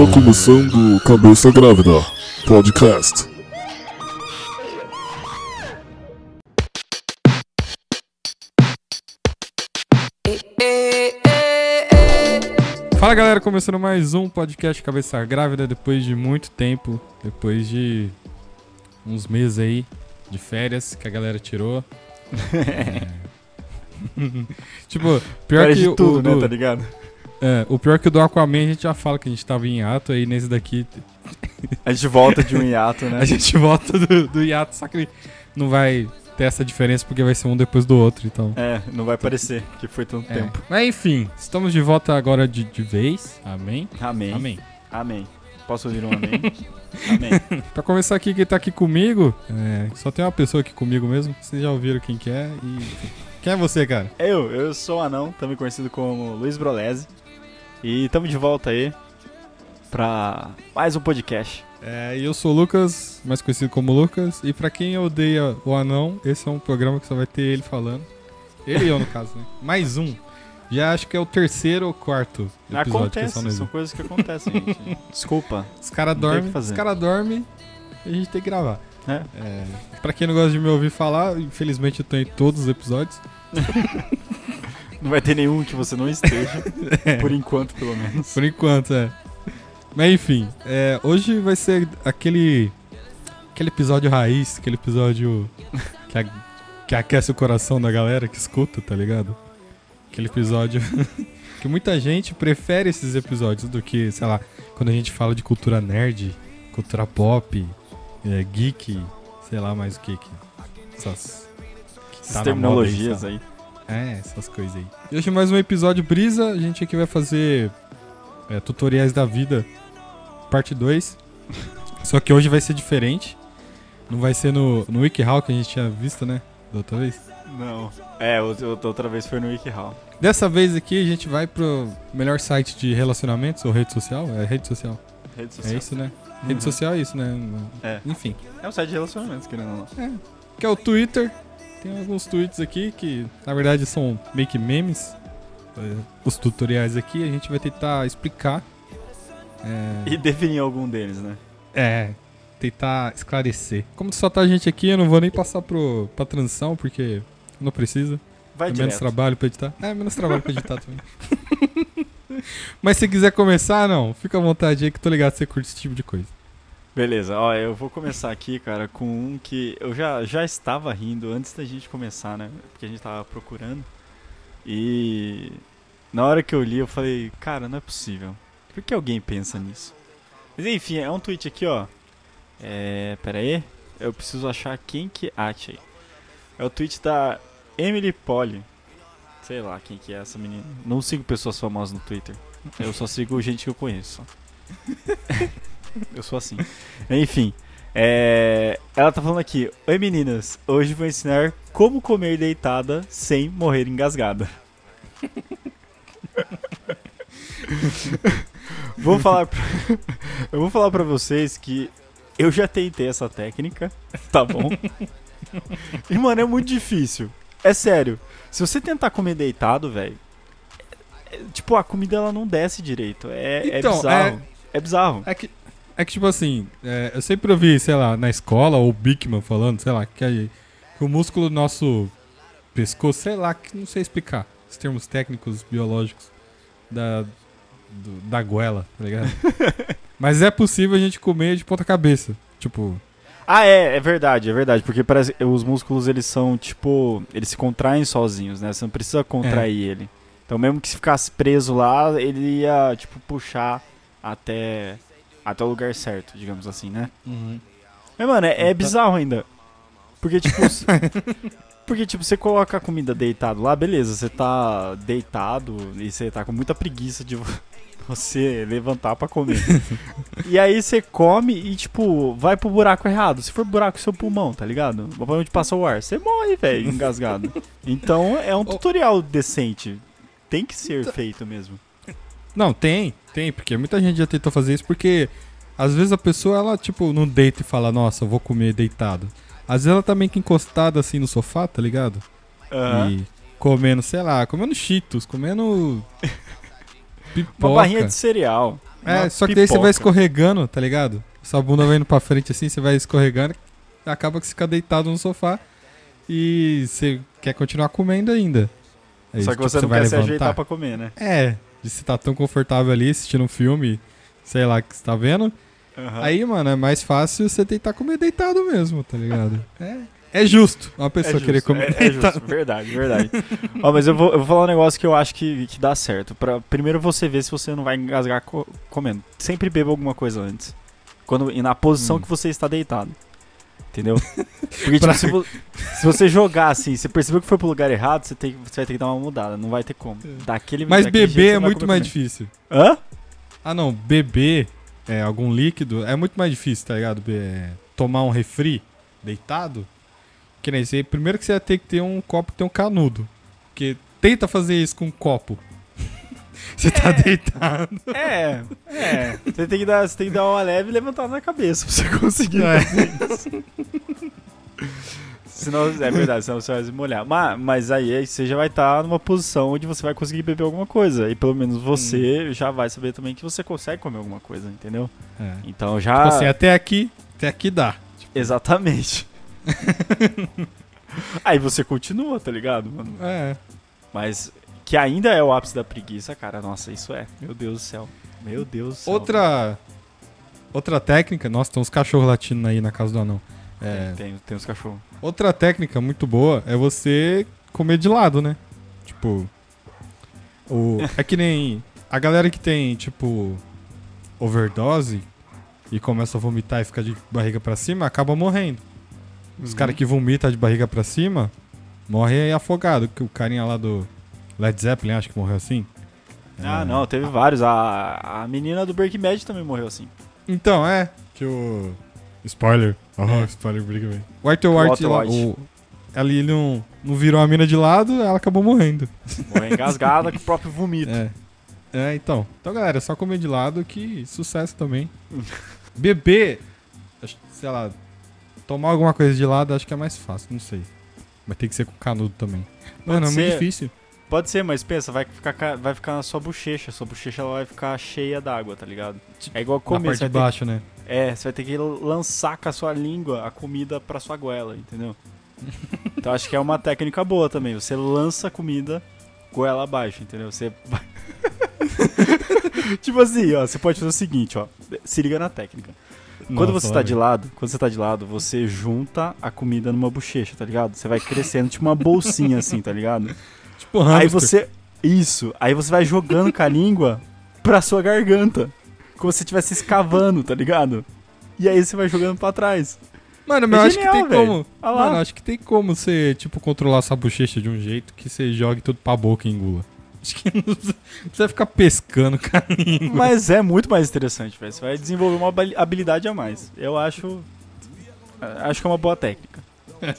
Está começando Cabeça Grávida Podcast. Fala galera, começando mais um podcast Cabeça Grávida depois de muito tempo, depois de uns meses aí de férias que a galera tirou. É. tipo, pior Férias que de tudo, o, né, tá ligado? É, o pior que o do Aquaman a gente já fala que a gente tava em hiato, aí nesse daqui A gente volta de um hiato, né? a gente volta do, do hiato, só que não vai ter essa diferença porque vai ser um depois do outro, então. É, não vai parecer que foi tanto É. tempo. Mas enfim, estamos de volta agora de, de vez. Amém? Amém. Amém. Amém. Posso ouvir um amém? amém. Pra começar aqui, quem tá aqui comigo, é, só tem uma pessoa aqui comigo mesmo. Vocês já ouviram quem que é e... Quem é você, cara? Eu, eu sou o Anão, também conhecido como Luiz Brolese. E estamos de volta aí pra mais um podcast. É, e eu sou o Lucas, mais conhecido como Lucas. E pra quem odeia o anão, esse é um programa que só vai ter ele falando. Ele e eu, no caso, né? Mais um. Já acho que é o terceiro ou quarto episódio é Acontece, são coisas que acontecem, gente. Desculpa. Os caras dormem, os caras dormem e a gente tem que gravar. É. É, pra quem não gosta de me ouvir falar, infelizmente eu tô em todos os episódios. Não vai ter nenhum que você não esteja, por enquanto, pelo menos. Por enquanto, é. Mas enfim, é, hoje vai ser aquele. aquele episódio raiz, aquele episódio que, a- que aquece o coração da galera que escuta, tá ligado? Aquele episódio que muita gente prefere esses episódios do que, sei lá, quando a gente fala de cultura nerd, cultura pop, é, geek, sei lá mais o que que. Essas. que tá terminologias aí, aí. É, essas coisas aí. E hoje mais um episódio brisa. A gente aqui vai fazer é, tutoriais da vida, parte 2. Só que hoje vai ser diferente. Não vai ser no, no WikiHow que a gente tinha visto, né? Da outra vez. Não. É, o- o- outra vez foi no WikiHow. Dessa vez aqui a gente vai pro melhor site de relacionamentos ou rede social. É rede social. Rede É social. isso, né? Uhum. Rede social é isso, né? É. Enfim. É um site de relacionamentos, querendo ou não. Que é o Twitter. Tem alguns tweets aqui que, na verdade, são meio que memes. É, Os tutoriais aqui, a gente vai tentar explicar. É, E definir algum deles, né? é, tentar esclarecer. Como só tá a gente aqui, eu não vou nem passar pro, pra transição, porque não precisa. Vai é direto. menos trabalho pra editar. É, menos trabalho pra editar também. Mas se quiser começar, não, fica à vontade aí que tô ligado que você curte esse tipo de coisa. Beleza, ó, eu vou começar aqui, cara, com um que eu já, já estava rindo antes da gente começar, né? Porque a gente tava procurando. E na hora que eu li, eu falei, cara, não é possível. Por que alguém pensa nisso? Mas enfim, é um tweet aqui, ó. É. Pera aí. Eu preciso achar quem que. Ah, achei. É o tweet da Emily Polly. Sei lá quem que é essa menina. Não sigo pessoas famosas no Twitter. Eu só sigo gente que eu conheço. Eu sou assim. Enfim, é, ela tá falando aqui: Oi meninas, hoje vou ensinar como comer deitada sem morrer engasgada. vou falar pra, Eu vou falar pra vocês que eu já tentei essa técnica, tá bom? E mano, é muito difícil. É sério. Se você tentar comer deitado, velho, é- é- tipo, a comida ela não desce direito. É, Então, é bizarro. É bizarro. É que, é que tipo assim, é, eu sempre ouvi, sei lá, na escola, ou o Bickman falando, sei lá, que, a- que o músculo do nosso pescoço, sei lá, que não sei explicar, os termos técnicos biológicos da, do- da goela, tá ligado? Mas é possível a gente comer de ponta cabeça, tipo, Ah, é, é verdade, é verdade, porque parece os músculos eles são tipo, eles se contraem sozinhos, né? Você não precisa contrair ele. Então mesmo que se ficasse preso lá, ele ia tipo puxar até até o lugar certo, digamos assim, né? Mas mano, é, é bizarro ainda. Porque tipo, porque tipo, você coloca a comida deitado lá, beleza, você tá deitado e você tá com muita preguiça de vo- você levantar pra comer. E aí você come e, tipo, vai pro buraco errado. Se for buraco seu pulmão, tá ligado? Pra onde passa o ar, você morre, velho, engasgado. Então é um tutorial decente. Tem que ser feito mesmo. Não, tem, tem, porque muita gente já tentou fazer isso porque às vezes a pessoa, ela, tipo, não deita e fala, nossa, eu vou comer deitado. Às vezes ela tá meio que encostada assim no sofá, tá ligado? Aham. E comendo, sei lá, comendo cheetos, comendo. pipoca. Uma barrinha de cereal. É, só que daí você vai pipoca. escorregando, tá ligado? Sua bunda vai indo pra frente assim, você vai escorregando, acaba que você fica deitado no sofá e você quer continuar comendo ainda. Aí, Só que tipo, você não vai quer se ajeitar pra comer, né? É, de você tá tão confortável ali assistindo um filme, sei lá, que você tá vendo. Aham. Aí, mano, é mais fácil você tentar comer deitado mesmo, tá ligado? É, é justo uma pessoa É querer justo, comer é, é justo, verdade, verdade. Ó, mas eu vou, eu vou falar um negócio que eu acho que, que dá certo. Pra, primeiro você ver se você não vai engasgar co- comendo. Sempre beba alguma coisa antes. Quando, e na posição Hum. que você está deitado. Entendeu? Porque, tipo, Pra- se, vo- se você jogar assim, você percebeu que foi pro lugar errado, você, tem, você vai ter que dar uma mudada. Não vai ter como. Daquele, Mas daquele jeito beber é muito mais difícil. Hã? Ah, não, beber é, algum líquido é muito mais difícil, tá ligado? Be- é, tomar um refri deitado. Que nem sei, primeiro que você vai ter que ter um copo que tem um canudo. Porque tenta fazer isso com um copo. Você tá deitado. É, é. Você tem, que dar, você tem que dar uma leve e levantar na cabeça pra você conseguir É. Senão, é verdade, senão você vai se molhar. Mas, mas aí você já vai estar numa posição onde você vai conseguir beber alguma coisa. E pelo menos você já vai saber também que você consegue comer alguma coisa, entendeu? É. Então já. Tipo assim, até aqui, até aqui dá. Exatamente. aí você continua, tá ligado, mano? É. Mas que ainda é o ápice da preguiça, cara. Nossa, isso é. Meu Deus do céu. Meu Deus do céu. Outra. Outra técnica. Nossa, tem uns cachorros latindo aí na casa do anão. É, Tem, tem os cachorros. Outra técnica muito boa é você comer de lado, né? Tipo. O, é que nem. A galera que tem, tipo. Overdose e começa a vomitar e fica de barriga pra cima, acaba morrendo. Os Uhum. caras que vomitam de barriga pra cima morrem afogado. O carinha lá do Led Zeppelin acho que morreu assim. Ah, É. não, teve vários. A, a menina do Breaking Bad também morreu assim. Então, é. Que o. Spoiler. Oh, É. spoiler, Breaking Bad. O Walter White, o, ela ele não, não virou a mina de lado, ela acabou morrendo. Morreu engasgada com o próprio vomito. É. É, então. Então, galera, é só comer de lado que sucesso também. Beber, sei lá, tomar alguma coisa de lado acho que é mais fácil, não sei. Mas tem que ser com canudo também. Mano, é muito difícil. Pode ser, mas pensa, vai ficar, ca- vai ficar na sua bochecha. Sua bochecha ela vai ficar cheia d'água, tá ligado? É igual Na comer. parte Você de baixo, né? ter, é, você vai ter que lançar com a sua língua a comida pra sua goela, entendeu? então acho que é uma técnica boa também. Você lança a comida goela abaixo, entendeu? Você vai. tipo assim, ó, você pode fazer o seguinte, ó. Se liga na técnica. Quando Nossa, você tá de lado, quando você tá de lado, você junta a comida numa bochecha, tá ligado? Você vai crescendo, tipo uma bolsinha assim, tá ligado? Tipo Aí você. Isso. Aí você vai jogando com a língua pra sua garganta. Como se você estivesse escavando, tá ligado? E aí você vai jogando pra trás. Mano, mas É eu acho que genial, tem velho. como. Lá. Mano, acho que tem como você, tipo, controlar sua bochecha de um jeito que você jogue tudo pra boca e engula. Acho que não precisa, ficar pescando com a língua. Mas é muito mais interessante, velho. Você vai desenvolver uma habili- habilidade a mais. Eu acho. Acho que é uma boa técnica.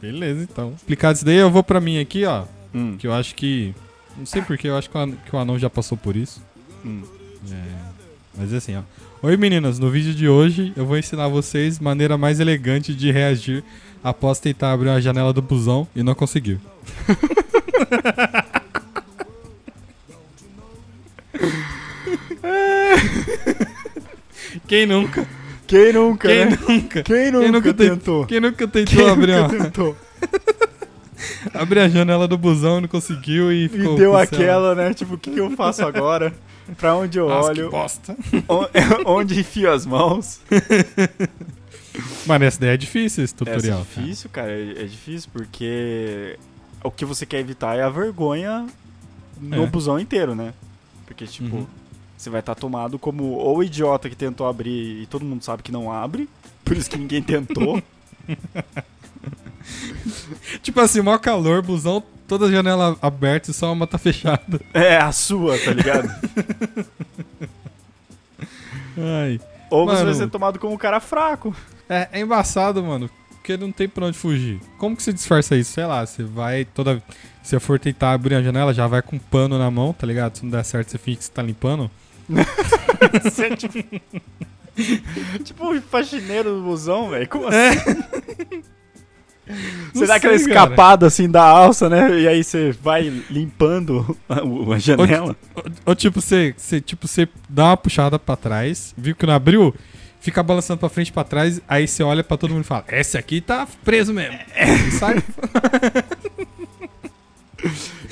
Beleza, então. Explicado isso daí, eu vou pra mim aqui, ó. Hum, Que eu acho que. Não sei porquê, eu acho que o an- que o anão já passou por isso. hum. É, mas assim, ó. Oi meninas, no vídeo de hoje eu vou ensinar vocês maneira mais elegante de reagir após tentar abrir uma janela do busão e não conseguiu. Quem nunca? Quem nunca, Quem né? nunca? Quem nunca, Quem nunca tentou? Quem nunca tentou Quem abrir, nunca uma- tentou? abrir a janela do busão e não conseguiu e E ficou. deu com o aquela, né? Tipo, o que, que eu faço agora? Pra onde eu Nossa, que olho? bosta. On- Onde enfio as mãos? Mano, essa daí é difícil esse É tutorial. difícil, cara. É, é difícil porque o que você quer evitar é a vergonha no É. busão inteiro, né? Porque, tipo, Uhum. você vai estar tomado como o idiota que tentou abrir e todo mundo sabe que não abre. Por isso que ninguém tentou. Tipo assim, maior calor, busão, toda a janela aberta e só uma tá fechada. é a sua, tá ligado? Ai. Ou você Mano. vai ser tomado como um cara fraco. É, é embaçado, mano. Porque não tem pra onde fugir. Como que você disfarça isso? Sei lá, você vai toda. Se você for tentar abrir a janela, já vai com um pano na mão, tá ligado? Se não der certo, você finge que você tá limpando. Você é tipo. tipo um faxineiro do busão, velho. Como assim? Você Não dá aquela sei, cara. escapada assim da alça, né? E aí você vai limpando a, a janela. Ou, ou tipo, você, você, tipo, você dá uma puxada pra trás, viu que não abriu, fica balançando pra frente e pra trás, aí você olha pra todo mundo e fala, esse aqui tá preso mesmo. E sai.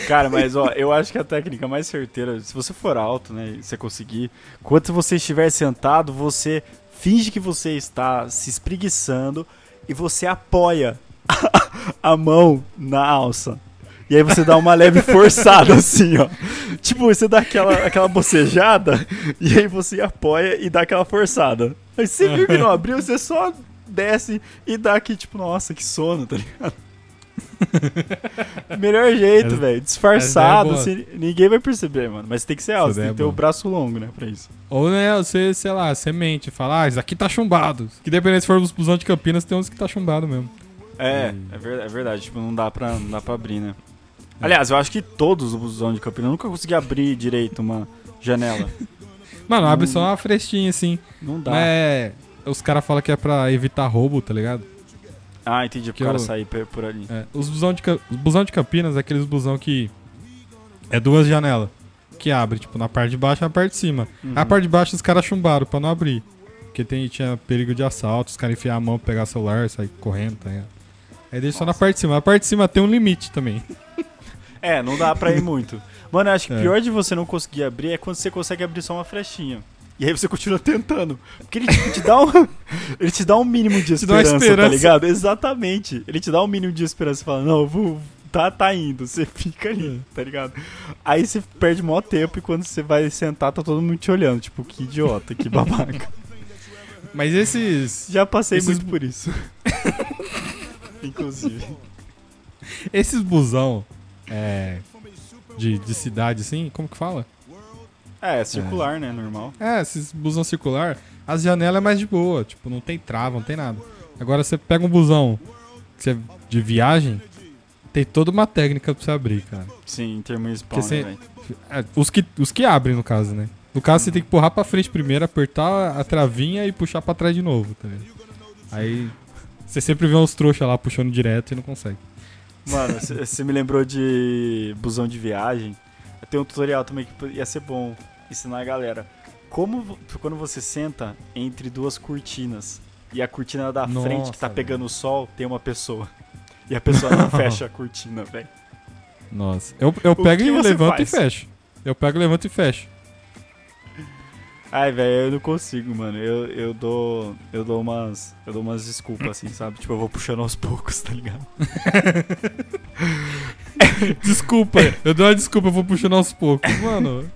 Cara, mas ó, eu acho que a técnica mais certeira, se você for alto, né, e você conseguir, quando você estiver sentado, você finge que você está se espreguiçando e você apoia a mão na alça. E aí você dá uma leve forçada assim, ó. Tipo, você dá aquela, aquela bocejada e aí você apoia e dá aquela forçada. Aí você viu que não abriu, você só desce e dá aqui, tipo, nossa, que sono, tá ligado? Melhor jeito, velho. Disfarçado, é assim, ninguém vai perceber, mano. Mas tem que ser alto, tem ideia que é ter o braço longo, né, pra isso. Ou, né, você, sei lá, você mente, fala, ah, isso aqui tá chumbado. Que dependendo se for os busão de Campinas, tem uns que tá chumbado mesmo. É, é, ver- é verdade, tipo, não dá, pra, não dá pra abrir, né? Aliás, eu acho que todos os busões de Campinas eu nunca consegui abrir direito uma janela. Mano, abre Hum. só uma frestinha assim. Não dá. É, os caras falam que é pra evitar roubo, tá ligado? Ah, entendi, Que pro cara eu- sair por ali. É, os busão de, os busão de Campinas é aqueles busão que é duas janelas. Que abre, tipo, na parte de baixo e na parte de cima. Uhum. A parte de baixo os caras chumbaram pra não abrir. Porque tem, tinha perigo de assalto, os caras enfiar a mão, pegar celular, sair correndo, tá ligado? Aí deixa só na parte de cima. A parte de cima tem um limite também. É, não dá pra ir muito. Mano, eu acho que É. pior de você não conseguir abrir é quando você consegue abrir só uma flechinha. E aí você continua tentando. Porque ele tipo, te dá um. ele te dá um mínimo de uma esperança, tá esperança. ligado? Exatamente. Ele te dá um mínimo de esperança. Você fala, não, vou. Tá, tá indo. Você fica ali, tá ligado? Aí você perde maior tempo e quando você vai sentar, tá todo mundo te olhando. Tipo, que idiota, que babaca. Mas esses. Já passei Esses- muito por isso. Inclusive. Esses busão. É. De, de cidade assim, como que fala? É, é circular, né? Normal. É, esses busão circular, as janelas é mais de boa, tipo, não tem trava, não tem nada. Agora você pega um busão você- de viagem, tem toda uma técnica pra você abrir, cara. Sim, intermunicipal, Porque né, você- velho? É, os, que, os que abrem, no caso, né? No caso, você tem que empurrar pra frente primeiro, apertar a travinha e puxar pra trás de novo, tá ligado? Aí você sempre vê uns trouxa lá puxando direto e não consegue. Mano, você me lembrou de busão de viagem. Tem um tutorial também que ia ser bom ensinar a galera. Como quando você senta entre duas cortinas e a cortina da Nossa, frente que tá pegando o sol tem uma pessoa. E a pessoa não fecha a cortina, velho. Nossa. Eu, eu O pego e levanto faz? e fecho. Eu pego, levanto e fecho. Ai, velho, eu não consigo, mano. Eu, eu dou. Eu dou umas. Eu dou umas desculpas, assim, sabe? Tipo, eu vou puxando aos poucos, tá ligado? Desculpa, eu dou uma desculpa, eu vou puxando aos poucos. Mano,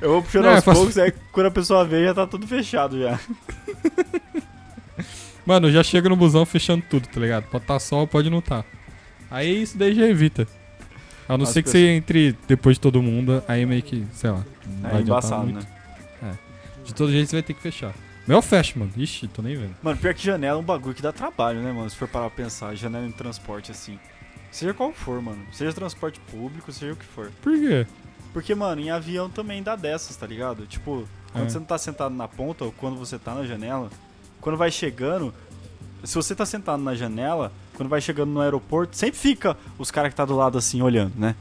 Eu vou puxando Não, aos faço- poucos, aí quando a pessoa vê, já tá tudo fechado já. Mano, eu já chego no busão fechando tudo, tá ligado? Pode tá sol, pode não tá. Aí isso daí já evita. A não As ser que você entre depois de todo mundo, aí meio que, sei lá. É embaçado, muito. né? De todo jeito você vai ter que fechar. Meu fecho, mano. Ixi, tô nem vendo. Mano, pior que janela é um bagulho que dá trabalho, né, mano? Se for parar pra pensar, janela em transporte assim. Seja qual for, mano. Seja transporte público, seja o que for. Por quê? Porque, mano, em avião também dá dessas, tá ligado? Tipo, quando É. você não tá sentado na ponta ou quando você tá na janela, quando vai chegando, se você tá sentado na janela, quando vai chegando no aeroporto, sempre fica os caras que tá do lado assim olhando, né?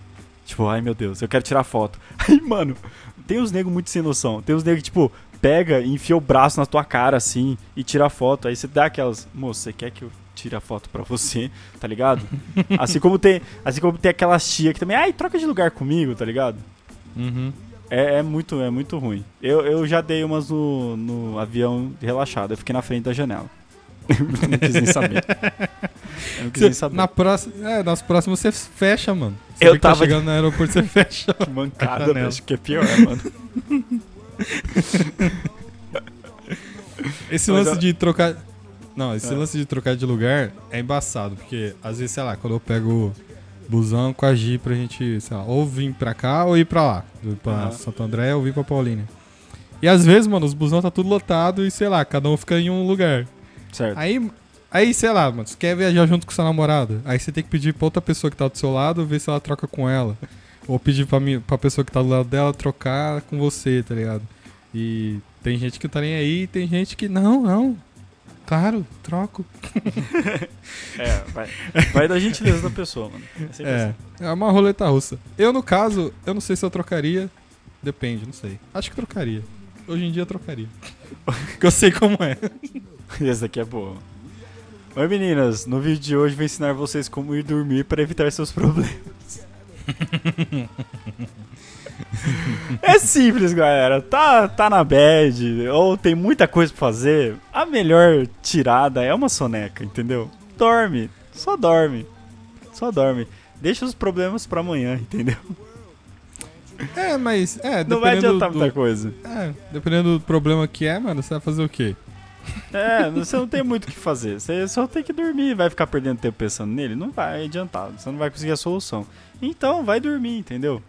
Tipo, ai meu Deus, eu quero tirar foto. Aí, mano, tem uns negros muito sem noção. Tem uns negros que, tipo, pega e enfia o braço na tua cara assim e tira foto. Aí você dá aquelas, moço, você quer que eu tire a foto pra você, tá ligado? assim como tem, assim como tem aquelas tia que também, ai, troca de lugar comigo, tá ligado? Uhum. É, é muito, é muito ruim. Eu, eu já dei umas no, no avião relaxado. Eu fiquei na frente da janela. não quis nem saber. Eu não quis nem saber. Na próxima, é, nas próximas você fecha, mano. Você Eu que tá tava- chegando no aeroporto, você fecha. Que mancada, velho. Acho que é pior, mano. Esse lance de trocar. Não, esse É. lance de trocar de lugar é embaçado, porque às vezes, sei lá, quando eu pego busão com a Gi pra gente, sei lá, ou vir pra cá ou ir pra lá. Pra Aham. Santo André ou vir pra Paulínia. E às vezes, mano, os busão tá tudo lotado e, sei lá, cada um fica em um lugar. Certo. Aí, aí sei lá, mano, você quer viajar junto com sua namorada. Aí você tem que pedir pra outra pessoa que tá do seu lado ver se ela troca com ela. Ou pedir pra, mim, pra pessoa que tá do lado dela trocar com você, tá ligado? E tem gente que tá nem aí e tem gente que, não, não. Claro, troco. É, vai, vai da gentileza da pessoa, mano. É É, é uma roleta russa. Eu, no caso, eu não sei se eu trocaria. Depende, não sei. Acho que trocaria. Hoje em dia eu trocaria. Porque eu sei como é. assim. Esse daqui é boa. Oi meninas, no vídeo de hoje vou ensinar vocês como ir dormir para evitar seus problemas. é simples, galera. Tá, tá na bad ou tem muita coisa pra fazer. A melhor tirada é uma soneca, entendeu? Dorme, só dorme. Só dorme. Deixa os problemas pra amanhã, entendeu? É, mas. É, Não vai adiantar do, muita coisa. É, dependendo do problema que é, mano, você vai fazer o quê? É, você não tem muito o que fazer. Você só tem que dormir. Vai ficar perdendo tempo pensando nele? Não vai adiantar. Você não vai conseguir a solução. Então, vai dormir, entendeu?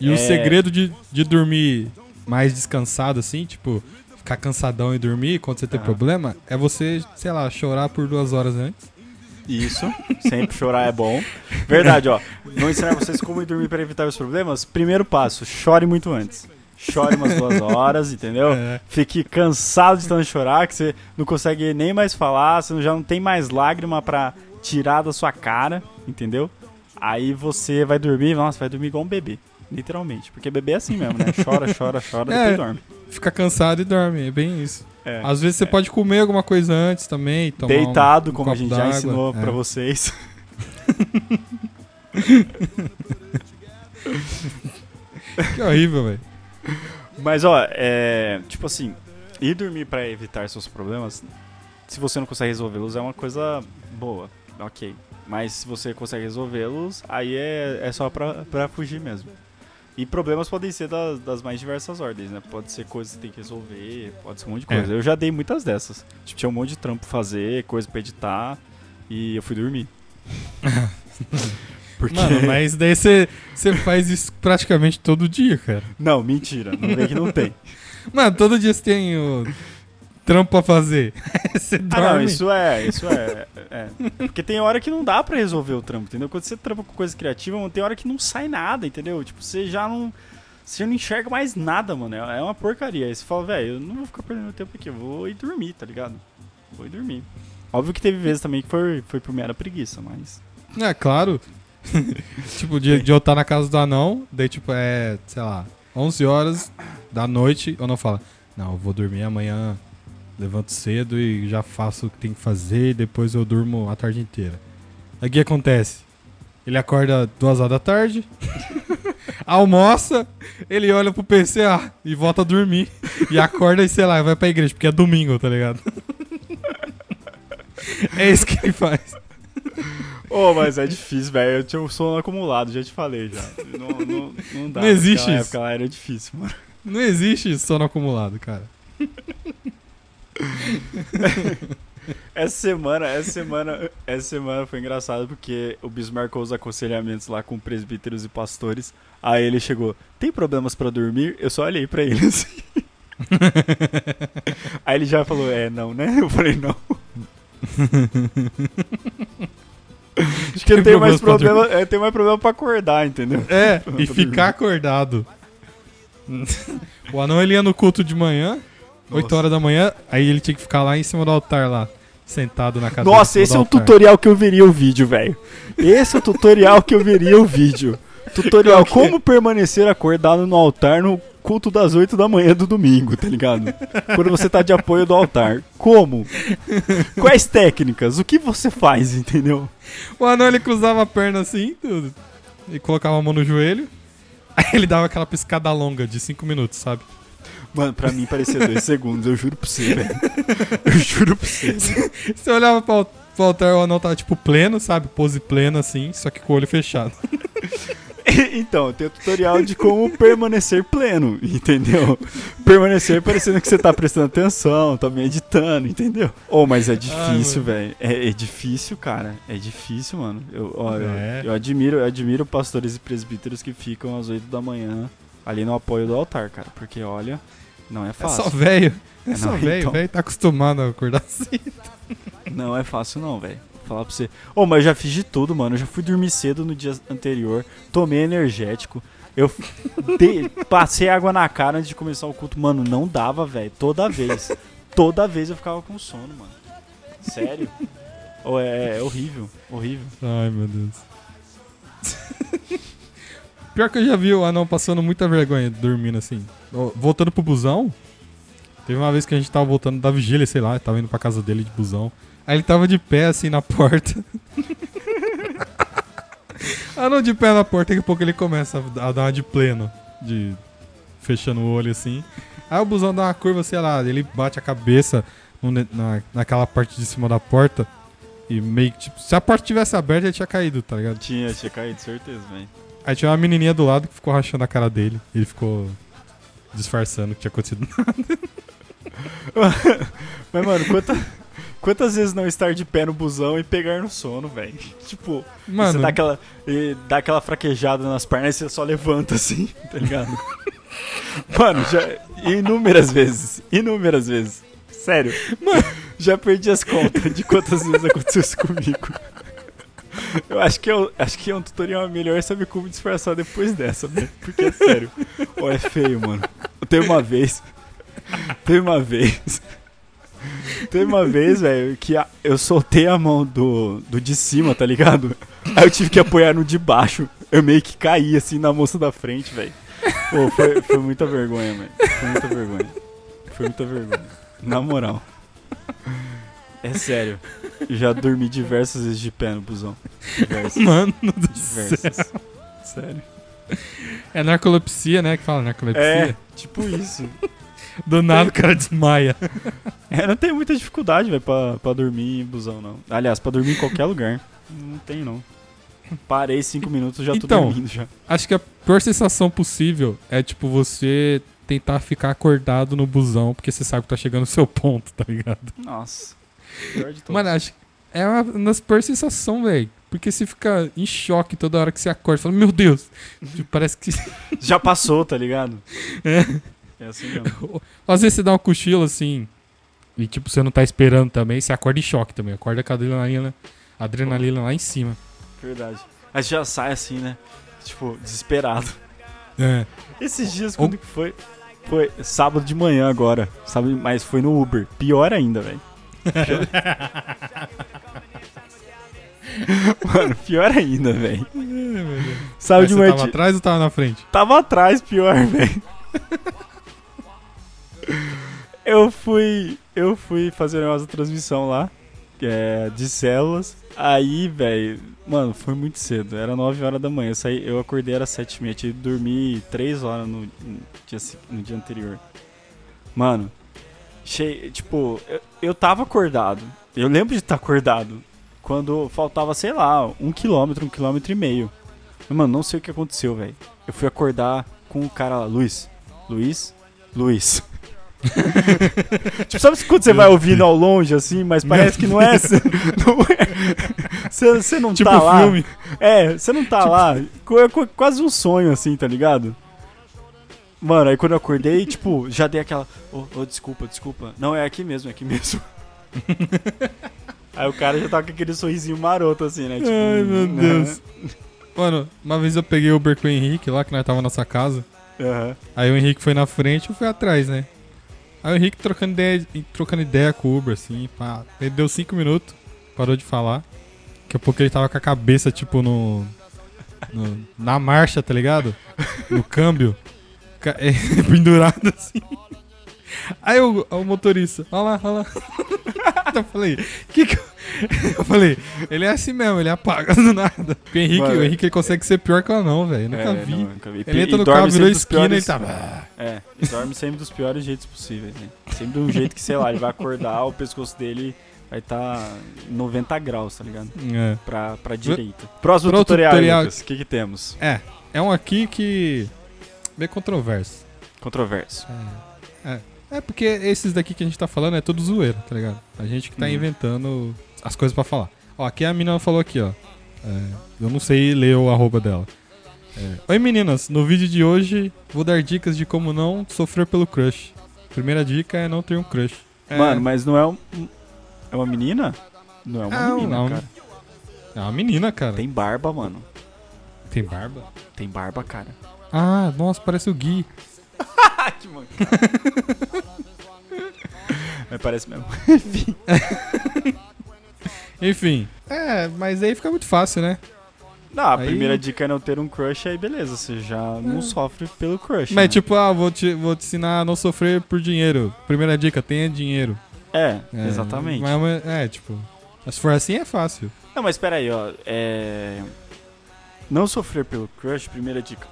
E o É. segredo de, de dormir mais descansado, assim, tipo, ficar cansadão e dormir quando você tem Aham. problema, é você, sei lá, chorar por duas horas antes. Isso, sempre chorar é bom. Verdade, ó. Vou ensinar vocês como ir dormir para evitar os problemas. Primeiro passo, chore muito antes. Chore umas duas horas, entendeu? É. Fique cansado de tanto chorar, que você não consegue nem mais falar, você já não tem mais lágrima pra tirar da sua cara, entendeu? Aí você vai dormir, nossa, vai dormir igual um bebê. Literalmente. Porque bebê é assim mesmo, né? Chora, chora, chora, É. depois dorme. Fica cansado e dorme, é bem isso. É. Às vezes você pode comer alguma coisa antes também, tomar um- Deitado, um como a gente já ensinou é. pra vocês. Que horrível, velho. Mas, ó, é. Tipo assim, ir dormir pra evitar seus problemas, se você não consegue resolvê-los, é uma coisa boa, ok. Mas se você consegue resolvê-los, aí é, é só pra, pra fugir mesmo. E problemas podem ser das, das mais diversas ordens, né? Pode ser coisas que você tem que resolver, pode ser um monte de É. coisa. Eu já dei muitas dessas. Tipo, tinha um monte de trampo pra fazer, coisa pra editar, e eu fui dormir. Porque... Mano, mas daí você, você faz isso praticamente todo dia, cara. Não, mentira. Não vem que não tem. Mano, todo dia você tem o trampo pra fazer. você Ah, dorme. não, isso é, isso é, é. Porque tem hora que não dá pra resolver o trampo, entendeu? Quando você trampa com coisa criativa, mano, tem hora que não sai nada, entendeu? Tipo, você já não. Você não enxerga mais nada, mano. É é uma porcaria. Aí você fala, velho, eu não vou ficar perdendo tempo aqui, eu vou ir dormir, tá ligado? Vou ir dormir. Óbvio que teve vezes também que foi, foi por mera preguiça, mas. É, claro. tipo, de, de eu estar na casa do anão, daí tipo, é, sei lá, 11 horas da noite, eu não falo, não, eu vou dormir amanhã, levanto cedo e já faço o que tem que fazer e depois eu durmo a tarde inteira. Aí o que acontece? Ele acorda duas horas da tarde, almoça, ele olha pro PC ah, e volta a dormir. E acorda e, sei lá, vai pra igreja, porque é domingo, tá ligado? é isso que ele faz. Ô, mas é difícil, velho. Eu tinha o sono acumulado, já te falei já. Não, não, não dá. Não existe isso. época lá era difícil, mano. Não existe sono acumulado, cara. Essa semana, essa semana, essa semana foi engraçado porque o Bismarck os aconselhamentos lá com presbíteros e pastores. Aí ele chegou, tem problemas pra dormir? Eu só olhei pra ele assim. Aí ele já falou, é, não, né? Eu falei, não. Acho que eu Tem tenho mais problema, eu tenho mais problema pra acordar, entendeu? É, e ficar acordado. o anão ele ia no culto de manhã, 8 Nossa. horas da manhã, aí ele tinha que ficar lá em cima do altar lá, sentado na cadeira. Nossa, esse é o altar. tutorial que eu veria o vídeo, velho. Esse é o tutorial que eu veria o vídeo. Tutorial como permanecer acordado no altar no culto das 8 da manhã do domingo, tá ligado? Quando você tá de apoio do altar. Como? Quais técnicas? O que você faz, entendeu? O anão ele cruzava a perna assim, tudo, e colocava a mão no joelho. Aí ele dava aquela piscada longa de 5 minutos, sabe? Mano, pra mim parecia dois segundos, eu juro pra você, velho. Eu juro pra você. Você olhava pro, al- pro altar, o anão tava tipo pleno, sabe? Pose plena assim, só que com o olho fechado. Então, tem o tutorial de como permanecer pleno, entendeu? Permanecer parecendo que você tá prestando atenção, tá meditando, entendeu? Oh, mas é difícil, mano. velho. É, é difícil, cara. É difícil, mano. Eu, ó, eu- É. eu, admiro, eu admiro pastores e presbíteros que ficam às 8 da manhã ali no apoio do altar, cara. Porque, olha, não é É fácil. só velho. É Não, só velho, então. velho tá acostumado a acordar assim. Não é fácil não, velho. Vou falar pra você. Ô, mas eu já fiz de tudo, mano. Eu já fui dormir cedo no dia anterior, tomei energético. Eu dei- passei água na cara antes de começar o culto. Mano, não dava, velho. Toda vez. Toda vez eu ficava com sono, mano. Sério? Oh, é, é horrível, horrível. Ai, meu Deus. Pior que eu já vi o anão passando muita vergonha dormindo assim. Voltando pro busão, teve uma vez que a gente tava voltando da vigília, sei lá, tava indo pra casa dele de busão. Aí ele tava de pé assim na porta. anão de pé na porta, daqui a pouco ele começa a dar uma de pleno, de fechando o olho assim. Aí o busão dá uma curva, sei lá, ele bate a cabeça no na, naquela parte de cima da porta. E meio que, tipo, se a porta tivesse aberta, ele tinha caído, tá ligado? Tinha, tinha caído, certeza, velho. Aí tinha uma menininha do lado que ficou rachando a cara dele. Ele ficou disfarçando que tinha acontecido. Mas, mano, quanta- quantas vezes não estar de pé no busão e pegar no sono, velho? Tipo, Mano, você dá aquela, e dá aquela fraquejada nas pernas e você só levanta assim, tá ligado? Mano, já. Inúmeras vezes. Inúmeras vezes. Sério. Já perdi as contas de quantas vezes aconteceu isso comigo. Eu acho que, eu, acho que é um tutorial melhor saber como disfarçar depois dessa, velho. Porque é sério. Ó, é feio, mano. Teve uma vez. Teve uma vez. Teve uma vez, velho, que a- eu soltei a mão do, do de cima, tá ligado? Aí eu tive que apoiar no de baixo. Eu meio que caí assim na moça da frente, velho. Pô, foi, foi muita vergonha, velho. Foi muita vergonha. Foi muita vergonha. Na moral. É sério. Já dormi diversas vezes de pé no busão. Diversas. mano do céu. Diversas. Sério. É narcolepsia, né? Que fala narcolepsia. É, tipo isso. Do nada o cara desmaia. É, não tem muita dificuldade, velho, pra, pra dormir em busão, não. Aliás, pra dormir em qualquer lugar. Não tem, não. Parei cinco minutos, já tô Então. dormindo já. Acho que a pior sensação possível é, tipo, você tentar ficar acordado no busão porque você sabe que tá chegando no seu ponto, tá ligado? Nossa. Mano, acho que é uma das piores sensações, velho. Porque você fica em choque toda hora que você acorda. Fala, meu Deus. Tipo, parece que. Já passou, tá ligado? É. É assim mesmo. Às vezes você dá um cochilo assim. E tipo, você não tá esperando também. Você acorda em choque também. Acorda com a adrenalina, adrenalina lá em cima. Verdade. Aí já sai assim, né? Tipo, desesperado. É. Esses dias, quando que foi? Foi sábado de manhã agora. Sabe? Mas foi no Uber. Pior ainda, velho. Mano, pior ainda, velho. Mas de você manhã. tava atrás ou tava na frente? Tava atrás, pior, velho. eu fui. Eu fui fazer uma transmissão lá. é, de células. Aí, velho. Mano, foi muito cedo. Era 9 horas da manhã. Eu, saí, eu acordei, era 7 e meia. Tive que dormir 3 horas no, no dia, no dia anterior. Mano, cheio, tipo, eu, eu tava acordado. Eu lembro de estar acordado. Quando faltava, sei lá, um quilômetro, um quilômetro e meio. Mas, mano, não sei o que aconteceu, velho. Eu fui acordar com o cara lá, Luiz. Luiz? Luiz. tipo, sabe quando você vai ouvindo ao longe, assim, mas parece que não é. Você não, é, você, você não Tipo tá lá. filme. É, você não tá lá. Co- É quase um sonho, assim, tá ligado? Mano, aí quando eu acordei, tipo, já dei aquela. Ô, ô, desculpa, desculpa. Não, é aqui mesmo, é aqui mesmo. aí o cara já tava com aquele sorrisinho maroto, assim, né? Tipo, Ai, meu né? Deus. Mano, uma vez eu peguei o Uber com o Henrique lá, que nós tava na nossa casa. Aham. Aí o Henrique foi na frente e eu fui atrás, né? Aí o Henrique trocando ideia, trocando ideia com o Uber, assim, pá. Ele deu cinco minutos, parou de falar. Daqui a pouco ele tava com a cabeça, tipo, no. no- na marcha, tá ligado? No câmbio. Ca- Pendurado assim. Aí o, o motorista, olha lá, olha lá. Eu falei, que que eu... eu falei, ele é assim mesmo, ele apaga do nada. Porque o Henrique, Mano, o Henrique ele consegue ser pior que eu não, velho. Nunca É, vi. não, nunca vi. Ele E entra no carro, virou esquina e piores- ele tá. É, e dorme sempre dos piores jeitos possíveis, né? Sempre um jeito que, sei lá, ele vai acordar, o pescoço dele vai estar tá 90 graus, tá ligado? É. Pra, pra direita. Próximo Pro tutorial. O que que temos? É, é um aqui que. Bem controverso. Controverso. É porque esses daqui que a gente tá falando é tudo zoeira, tá ligado? A gente que tá Uhum. inventando as coisas pra falar. Ó, aqui a menina falou aqui, ó. É, eu não sei ler o arroba dela. É, Oi meninas, no vídeo de hoje vou dar dicas de como não sofrer pelo crush. Primeira dica é não ter um crush. É, Mano, mas não é um... É uma menina? Não é uma Não, menina, não. cara. é uma menina, cara. Tem, Tem barba, mano. barba? Tem barba, cara. Ah, nossa, parece o Gui. Ah, que mancada. Mas parece mesmo. Enfim. Enfim. É, mas aí fica muito fácil, né? Não, a Aí- primeira dica é não ter um crush, aí beleza, você já não sofre pelo crush. Mas né? tipo, ah, vou te, vou te ensinar a não sofrer por dinheiro. Primeira dica, tenha dinheiro. É, É, exatamente. mas é uma- é, tipo, se for assim é fácil. Não, mas espera aí, ó. É... Não sofrer pelo crush, primeira dica.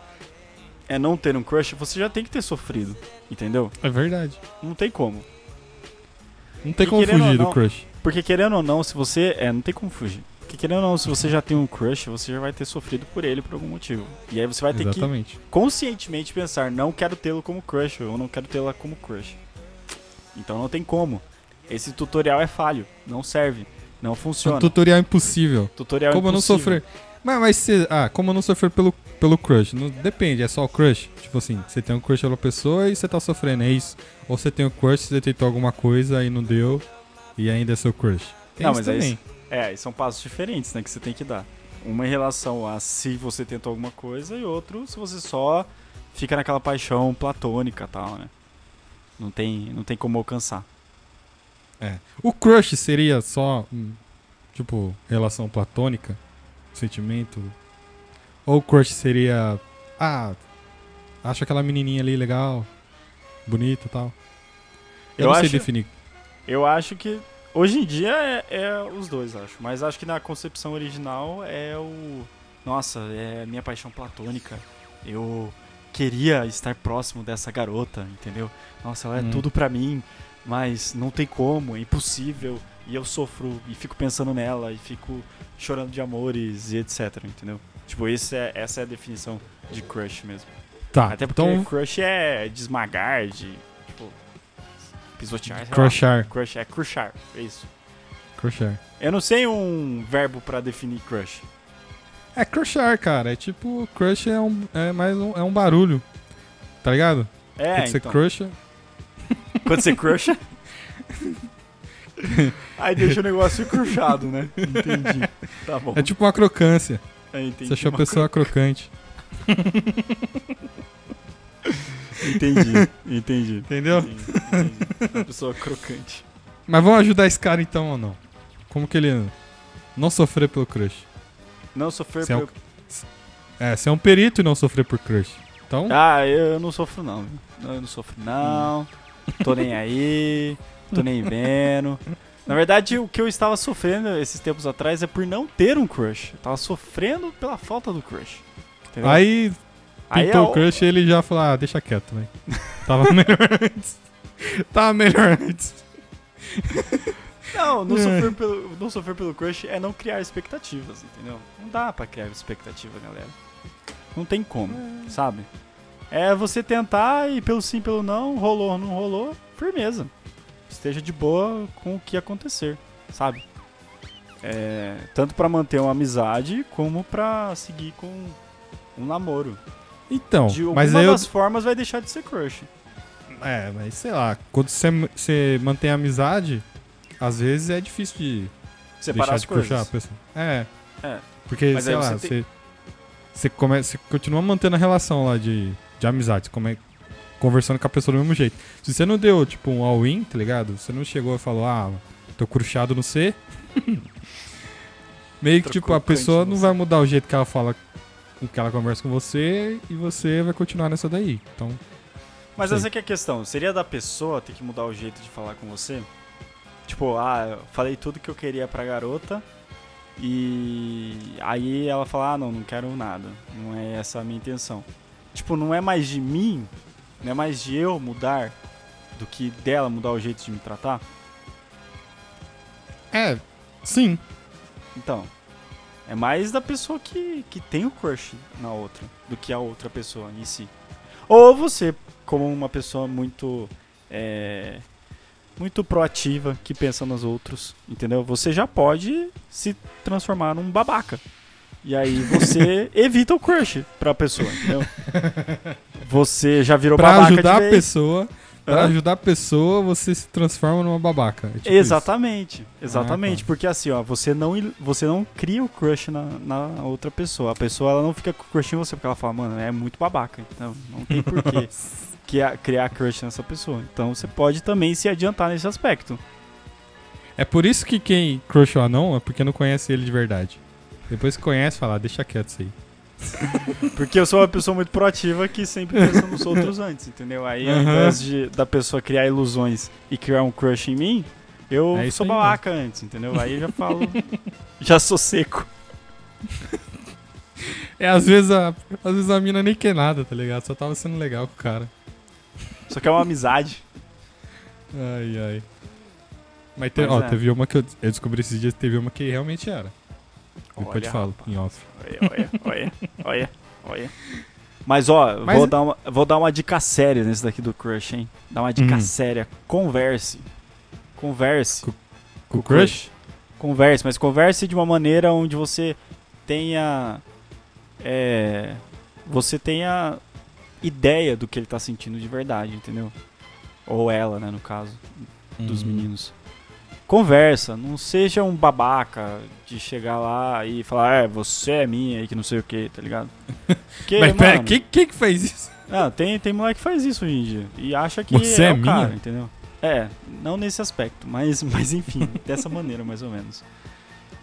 É não ter um crush, você já tem que ter sofrido, entendeu? É verdade. Não tem como. Não tem como fugir do não- crush. Porque querendo ou não, se você. É, não tem como fugir. Porque querendo ou não, se você já tem um crush, você já vai ter sofrido por ele por algum motivo. E aí você vai ter que Exatamente. conscientemente pensar, não quero tê-lo como crush, ou não quero tê-la como crush. Então não tem como. Esse tutorial é falho, não serve, não Um funciona. tutorial impossível. Tutorial como não impossível. sofrer. Mas, mas se, ah, como não sofrer pelo, pelo crush? Não, depende, é só o crush. Tipo assim, você tem um crush pela pessoa e você tá sofrendo, é isso. Ou você tem um crush, você tentou alguma coisa e não deu, e ainda é seu crush. Tem Não, mas é também. isso. É, e são passos diferentes, né, que você tem que dar. Uma em relação a se você tentou alguma coisa e outro se você só fica naquela paixão platônica e tal, né? Não tem, não tem como alcançar. O crush seria só, hum, tipo, relação platônica? Sentimento? Ou o crush seria, ah, acho aquela menininha ali legal, bonita e tal. Eu, Eu não sei acho- definir. Eu acho que hoje em dia é, é os dois, acho. Mas acho que na concepção original é o. Nossa, é minha paixão platônica. Eu queria estar próximo dessa garota, entendeu? Nossa, ela é Hum. tudo pra mim, mas não tem como, é impossível. E eu sofro e fico pensando nela e fico chorando de amores e etc, entendeu? Tipo, esse é, essa é a definição de crush mesmo. Tá, Até porque então, crush é de esmagar, de. Tipo. pisotear. crushar, Crush é crushar, é isso. crushar. Eu não sei um verbo pra definir crush. É crushar, cara. É tipo, crush é, um, é mais um, é um barulho. Tá ligado? É, Quando você então. crusha. Quando você crusha. Aí deixa o negócio crushado, né? Entendi. Tá bom. É tipo uma crocância. É, entendi. Você achou a pessoa crocante. cru- Entendi, entendi. Entendeu? Entendi, entendi. Uma pessoa crocante. Mas vamos ajudar esse cara então ou não? Como que ele não sofrer pelo crush? Não sofrer é um- pelo... É, você é um perito e não sofrer por crush. Então, Ah, eu não sofro não. Eu não sofro não. Tô nem aí. Tô nem vendo. Na verdade, o que eu estava sofrendo esses tempos atrás é por não ter um crush. Eu tava sofrendo pela falta do crush. Entendeu? aí Aí pintou é o o- crush e ele já falou, ah, deixa quieto, velho. Tava melhor antes. Tava melhor antes. Não, não É. sofrer, pelo, não sofrer pelo crush é não criar expectativas, entendeu? Não dá pra criar expectativa, galera. Não tem como, sabe? É você tentar e pelo sim, pelo não, rolou, não rolou, firmeza. Esteja de boa com o que acontecer, sabe? É, tanto pra manter uma amizade como pra seguir com um namoro. Então, De alguma mas eu, das formas vai deixar de ser crush. É, mas sei lá, quando você, você mantém a amizade, às vezes é difícil de Separar deixar as de crushar a coisas. pessoa. É. É. Porque, Mas sei lá, você tem- você, come, você continua mantendo a relação lá de, de amizade, você come, conversando com a pessoa do mesmo jeito. Se você não deu, tipo, um all-in, tá ligado? Você não chegou e falou, ah, tô crushado no C. Meio que, tipo, a pessoa não vai mudar o jeito que ela fala, com que ela conversa com você, e você vai continuar nessa daí. Então, Mas Sim. essa que é a questão. Seria da pessoa ter que mudar o jeito de falar com você? Tipo, ah, falei tudo que eu queria pra garota e aí ela fala, ah, não, não quero nada. Não é essa a minha intenção. Tipo, não é mais de mim, não é mais de eu mudar do que dela mudar o jeito de me tratar? é, sim. Então, é mais da pessoa que, que tem o crush na outra do que a outra pessoa em si. Ou você, como uma pessoa muito. é, muito proativa, que pensa nos outros, entendeu? Você já pode se transformar num babaca. E aí você evita o crush pra pessoa, entendeu? Você já virou Pra babaca ajudar de a pessoa, pra ajudar a pessoa, você se transforma numa babaca. É tipo exatamente, exatamente, Ah, tá. porque assim, ó, você não você não cria o crush na, na outra pessoa. A pessoa ela não fica com crush em você porque ela fala, mano, é muito babaca, então não tem porquê que a- criar crush nessa pessoa. Então você pode também se adiantar nesse aspecto. É por isso que quem crush o anão é porque não conhece ele de verdade. Depois que conhece, fala, ah, deixa quieto isso aí. Porque eu sou uma pessoa muito proativa que sempre pensa nos outros antes, entendeu? Aí ao Aham. invés de, da pessoa criar ilusões e criar um crush em mim, eu É sou babaca antes, entendeu? Aí eu já falo. já sou seco. É, às vezes a, às vezes a mina nem quer nada, tá ligado? Só tava sendo legal com o cara. Só que é uma amizade. Ai, ai. Mas te- ó, é. teve uma que eu, eu descobri esses dias, teve uma que realmente era. Depois eu te Olha, falo, rapaz. em off. Olha, olha, olha, olha, olha. Mas ó, Mas- vou, dar uma, vou dar uma dica séria nesse daqui do crush, hein? Dá uma dica Hum. séria. Converse. Converse. Com o crush? Converse, mas converse de uma maneira onde você tenha. É. Você tenha ideia do que ele tá sentindo de verdade, entendeu? Ou ela, né, no caso, dos Uhum. meninos. Conversa, não seja um babaca de chegar lá e falar, é, você é minha e que não sei o que, tá ligado? Porque, Mas pera, mano, quem, quem que fez isso? ah, tem, tem moleque que faz isso hoje em dia. E acha que Você é, é o cara, minha? entendeu? É, não nesse aspecto, mas, mas enfim, dessa maneira mais ou menos.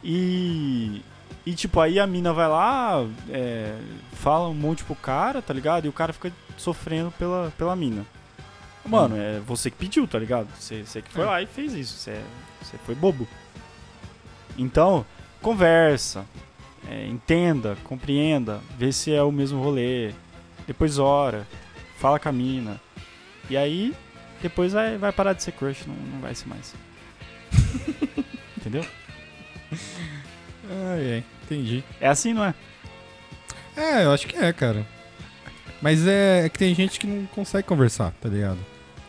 E. E tipo, aí a mina vai lá, é, fala um monte pro cara, tá ligado? E o cara fica sofrendo pela, pela mina. Mano, é você que pediu, tá ligado? Você, você que foi É. lá e fez isso. Você, você foi bobo. Então, conversa. é, entenda, compreenda, vê se é o mesmo rolê. Depois ora, fala com a mina. E aí, depois vai, vai parar de ser crush, não, não vai ser mais. Entendeu? Ai, ai, entendi. É assim, não é? É, eu acho que é, cara. Mas é, é que tem gente que não consegue conversar, tá ligado?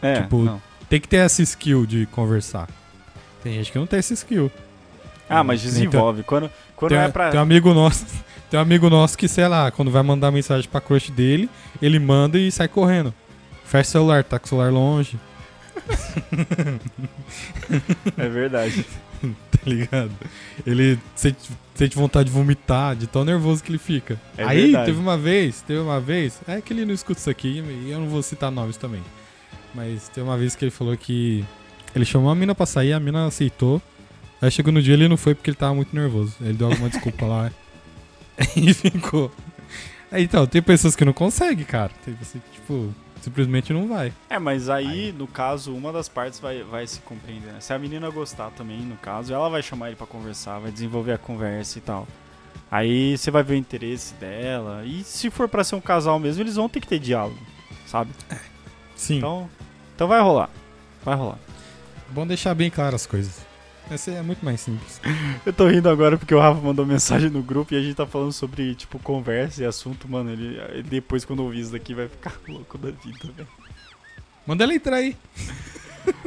É, Tipo, não. Tem que ter essa skill de conversar. Tem gente que não tem essa skill. Ah, mas desenvolve. Quando, quando tem, é pra. tem um amigo nosso, tem um amigo nosso que, sei lá, quando vai mandar mensagem pra crush dele, ele manda e sai correndo. Fecha o celular, tá com o celular longe, É verdade. tá ligado? Ele sente, sente vontade de vomitar, de tão nervoso que ele fica. É Aí, verdade. teve uma vez, teve uma vez, é que ele não escuta isso aqui, e eu não vou citar nomes também. Mas teve uma vez que ele falou que ele chamou a mina pra sair, a mina aceitou. Aí chegou no dia ele não foi porque ele tava muito nervoso. Ele deu alguma desculpa lá e ficou. Então, tem pessoas que não conseguem, cara. Tem pessoas que, tipo, simplesmente não vai. É, mas aí, no caso, uma das partes vai, vai se compreender. né? Se a menina gostar também, no caso, ela vai chamar ele pra conversar, vai desenvolver a conversa e tal. Aí você vai ver o interesse dela. E se for pra ser um casal mesmo, eles vão ter que ter diálogo, sabe? Sim. Então, então vai rolar. Vai rolar. Bom deixar bem claras as coisas. Essa é muito mais simples. Eu tô rindo agora porque o Rafa mandou mensagem no grupo e a gente tá falando sobre, tipo, conversa e assunto, mano. Ele, ele depois, quando ouvir isso daqui, vai ficar louco da vida, velho. Manda ela entrar aí.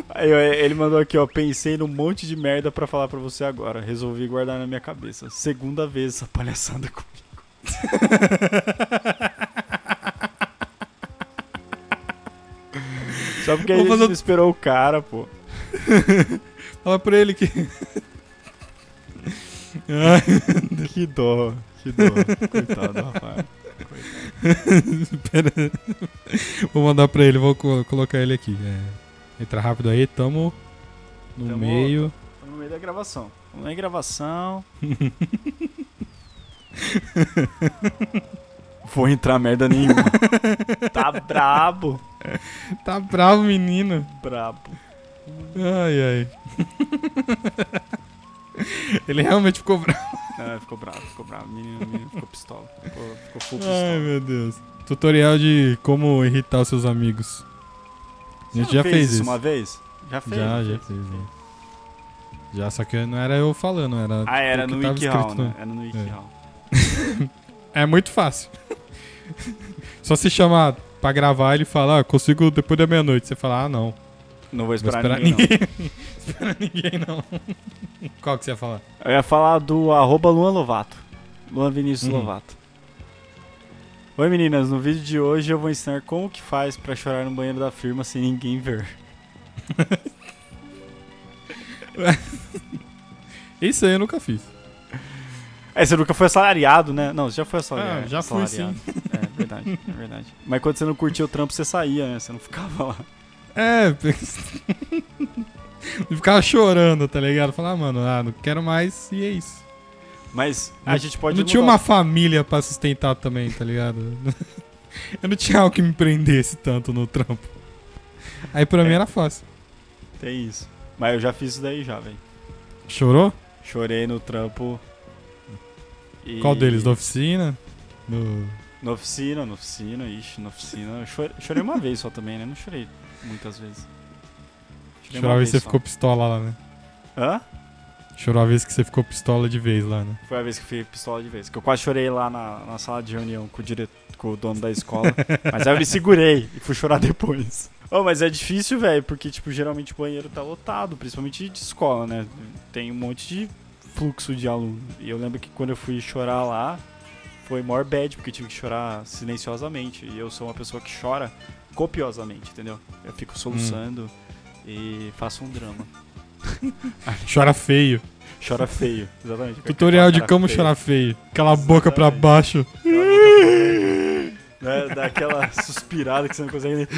Aí ó, ele mandou aqui, ó. Pensei num monte de merda pra falar pra você agora. Resolvi guardar na minha cabeça. Segunda vez essa palhaçada comigo. Só porque a gente fazer- esperou o cara, pô. Fala pra ele que. Que dó, que dó. Coitado, Rafael. pera. Vou mandar pra ele, vou co- colocar ele aqui. É, entra rápido aí, tamo no Tamo- meio. Tô no meio da gravação. Vamos em gravação. Vou entrar merda nenhuma. Tá brabo. Tá bravo, menino. Brabo. Ai, ai. ele realmente ficou bravo. Não, ficou bravo, ficou bravo. Menino, menino ficou pistola. Ficou, ficou full Ai, pistola. meu Deus. Tutorial de como irritar os seus amigos. A gente já não fez isso isso. uma vez? Já fez? Já, já fez? fez. Já. já, só que não era eu falando, era. Ah, era o que no WikiHow, escrito né? Era no WikiHow. É muito fácil. Só se chamar pra gravar ele falar, ah, consigo depois da meia-noite. Você fala, ah, não. Não vou Vou esperar, esperar ninguém, ninguém. Espera ninguém, não. Qual que você ia falar? não. Eu ia falar do arroba Luan Lovato. Luan Vinícius Hum. Lovato. Oi meninas, no vídeo de hoje eu vou ensinar como que faz pra chorar no banheiro da firma sem ninguém ver. Isso aí eu nunca fiz. É, você nunca foi assalariado, né? Não, você já foi assalariado. Ah, já fui, assalariado. É, verdade, é verdade. Mas quando você não curtia o trampo, você saía, né? Você não ficava lá. É. E ficava chorando, tá ligado? Falar, ah, mano, ah, não quero mais e é isso. Mas a gente pode eu não tinha mudar. uma família pra sustentar também, tá ligado? Eu não tinha algo que me prendesse tanto no trampo. Aí pra É. mim era fácil. Tem isso. Mas eu já fiz isso daí já, velho. Chorou? Chorei no trampo. E- Qual deles? Da oficina? No... Na oficina, na oficina, ixi, na oficina. Eu chorei, chorei uma vez só também, né? Não chorei muitas vezes. Chorou a vez vez que você só. ficou pistola lá, né? Hã? Chorou a vez que você ficou pistola de vez lá, né? Foi a vez que eu fui pistola de vez. Que eu quase chorei lá na, na sala de reunião com o, diretor, com o dono da escola. mas aí eu me segurei e fui chorar depois. Oh, mas é difícil, velho, porque, tipo, geralmente o banheiro tá lotado, principalmente de escola, né? Tem um monte de fluxo de aluno. E eu lembro que quando eu fui chorar lá, foi maior bad, porque eu tive que chorar silenciosamente. E eu sou uma pessoa que chora copiosamente, entendeu? Eu fico soluçando e faço um drama. Chora feio. Chora feio, exatamente. Tutorial de como feia. chorar feio. Aquela boca pra Exatamente. baixo. né, dá aquela suspirada que você não consegue.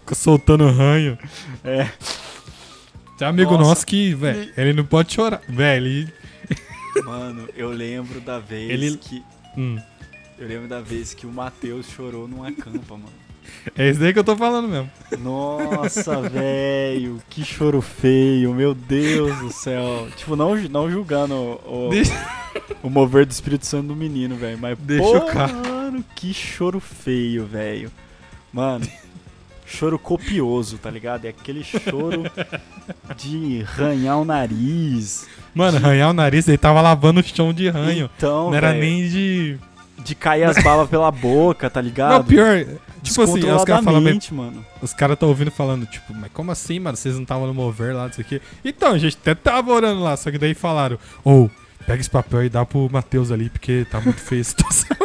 Fica soltando ranho. É. Tem um amigo Nossa. nosso que, velho, ele não pode chorar. Velho, ele... Mano, eu lembro da vez Ele- que. Hum, Eu lembro da vez que o Matheus chorou numa campa, mano. é isso daí que eu tô falando mesmo. Nossa, velho, que choro feio, meu Deus do céu. Tipo, não, não julgando o, o, Deixa- o mover do Espírito Santo do menino, velho. Mas, Deixa pô, o cara. mano, que choro feio, velho. Mano, choro copioso, tá ligado? É aquele choro de ranhar o nariz. Mano, ranhar o nariz, ele tava lavando o chão de ranho. Então, não era velho, nem de. de cair as balas pela boca, tá ligado? Não, pior. Tipo assim, os caras falam. Mano. Os caras tão ouvindo falando, tipo, mas como assim, mano? Vocês não estavam no mover lá, disso aqui. Então, a gente até tava orando lá, só que daí falaram, ou, pega esse papel e dá pro Matheus ali, porque tá muito feia a situação.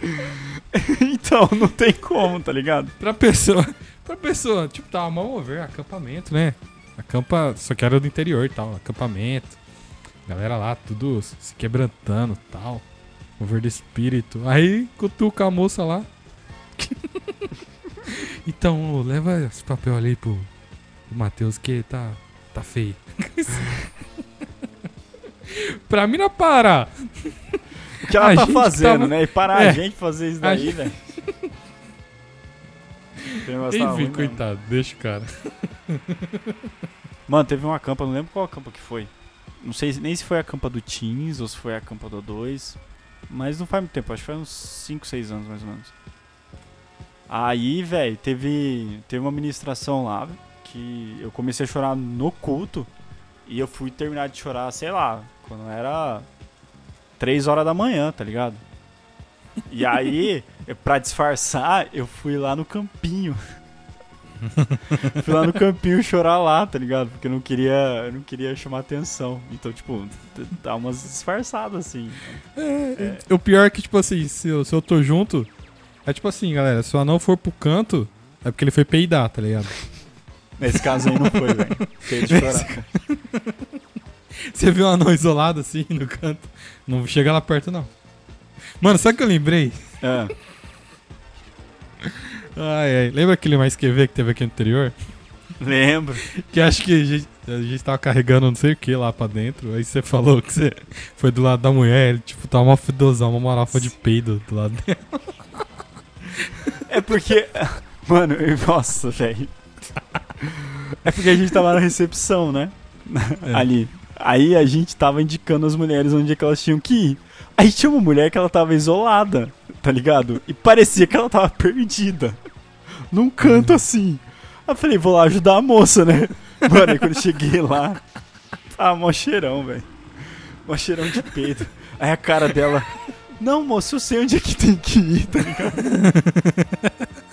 então, não tem como, tá ligado? pra pessoa. Pra pessoa, tipo, tava mal mover, acampamento, né? Acampa. Só que era do interior e tal, acampamento. Galera lá, tudo se quebrantando e tal. Mover do espírito. Aí cutuca a moça lá. então, leva esse papel ali pro, pro Matheus que tá, tá feio. pra mim não parar. O que ela A tá gente fazendo, tava- né? E parar É. a gente fazer isso A daí, gente- velho. Tá ruim Enfim, mesmo. coitado, deixa o cara. Mano, teve uma campa, não lembro qual campa que foi. Não sei se- nem se foi a campa do Teens ou se foi a campa do 2. Mas não faz muito tempo, acho que faz uns 5, 6 anos mais ou menos. Aí, velho, teve, teve uma ministração lá que eu comecei a chorar no culto. E eu fui terminar de chorar, sei lá, quando era 3 horas da manhã, tá ligado? E aí, eu- pra disfarçar, eu fui lá no campinho. fui lá no campinho chorar lá, tá ligado? Porque eu não queria, eu não queria chamar atenção. Então, tipo, dá umas disfarçadas assim. É, O pior é que, tipo assim, se eu, se eu tô junto, é tipo assim, galera, se o anão for pro canto, é porque ele foi peidar, tá ligado? Nesse caso aí não foi, velho. Fiquei de chorar. Você viu um anão isolado assim no canto, não chega lá perto, não. Mano, sabe o que eu lembrei? Ah, Ai, ai. Lembra aquele mais que que teve aqui no interior? lembro. Que acho que a gente, a gente tava carregando não sei o que lá pra dentro. Aí você falou que você foi do lado da mulher, ele, tipo, tava uma fedozão, uma marofa de peido do lado dela. É porque. Mano, eu- nossa, velho. É porque a gente tava na recepção, né? É. Ali. Aí a gente tava indicando as mulheres onde é que elas tinham que ir. Aí tinha uma mulher que ela tava isolada, tá ligado? E parecia que ela tava perdida. Num canto assim. Aí eu falei, vou lá ajudar a moça, né? Mano, aí quando eu cheguei lá, tava mó cheirão, velho. Mó cheirão de peito. Aí a cara dela, não, moço, eu sei onde é que tem que ir, tá ligado?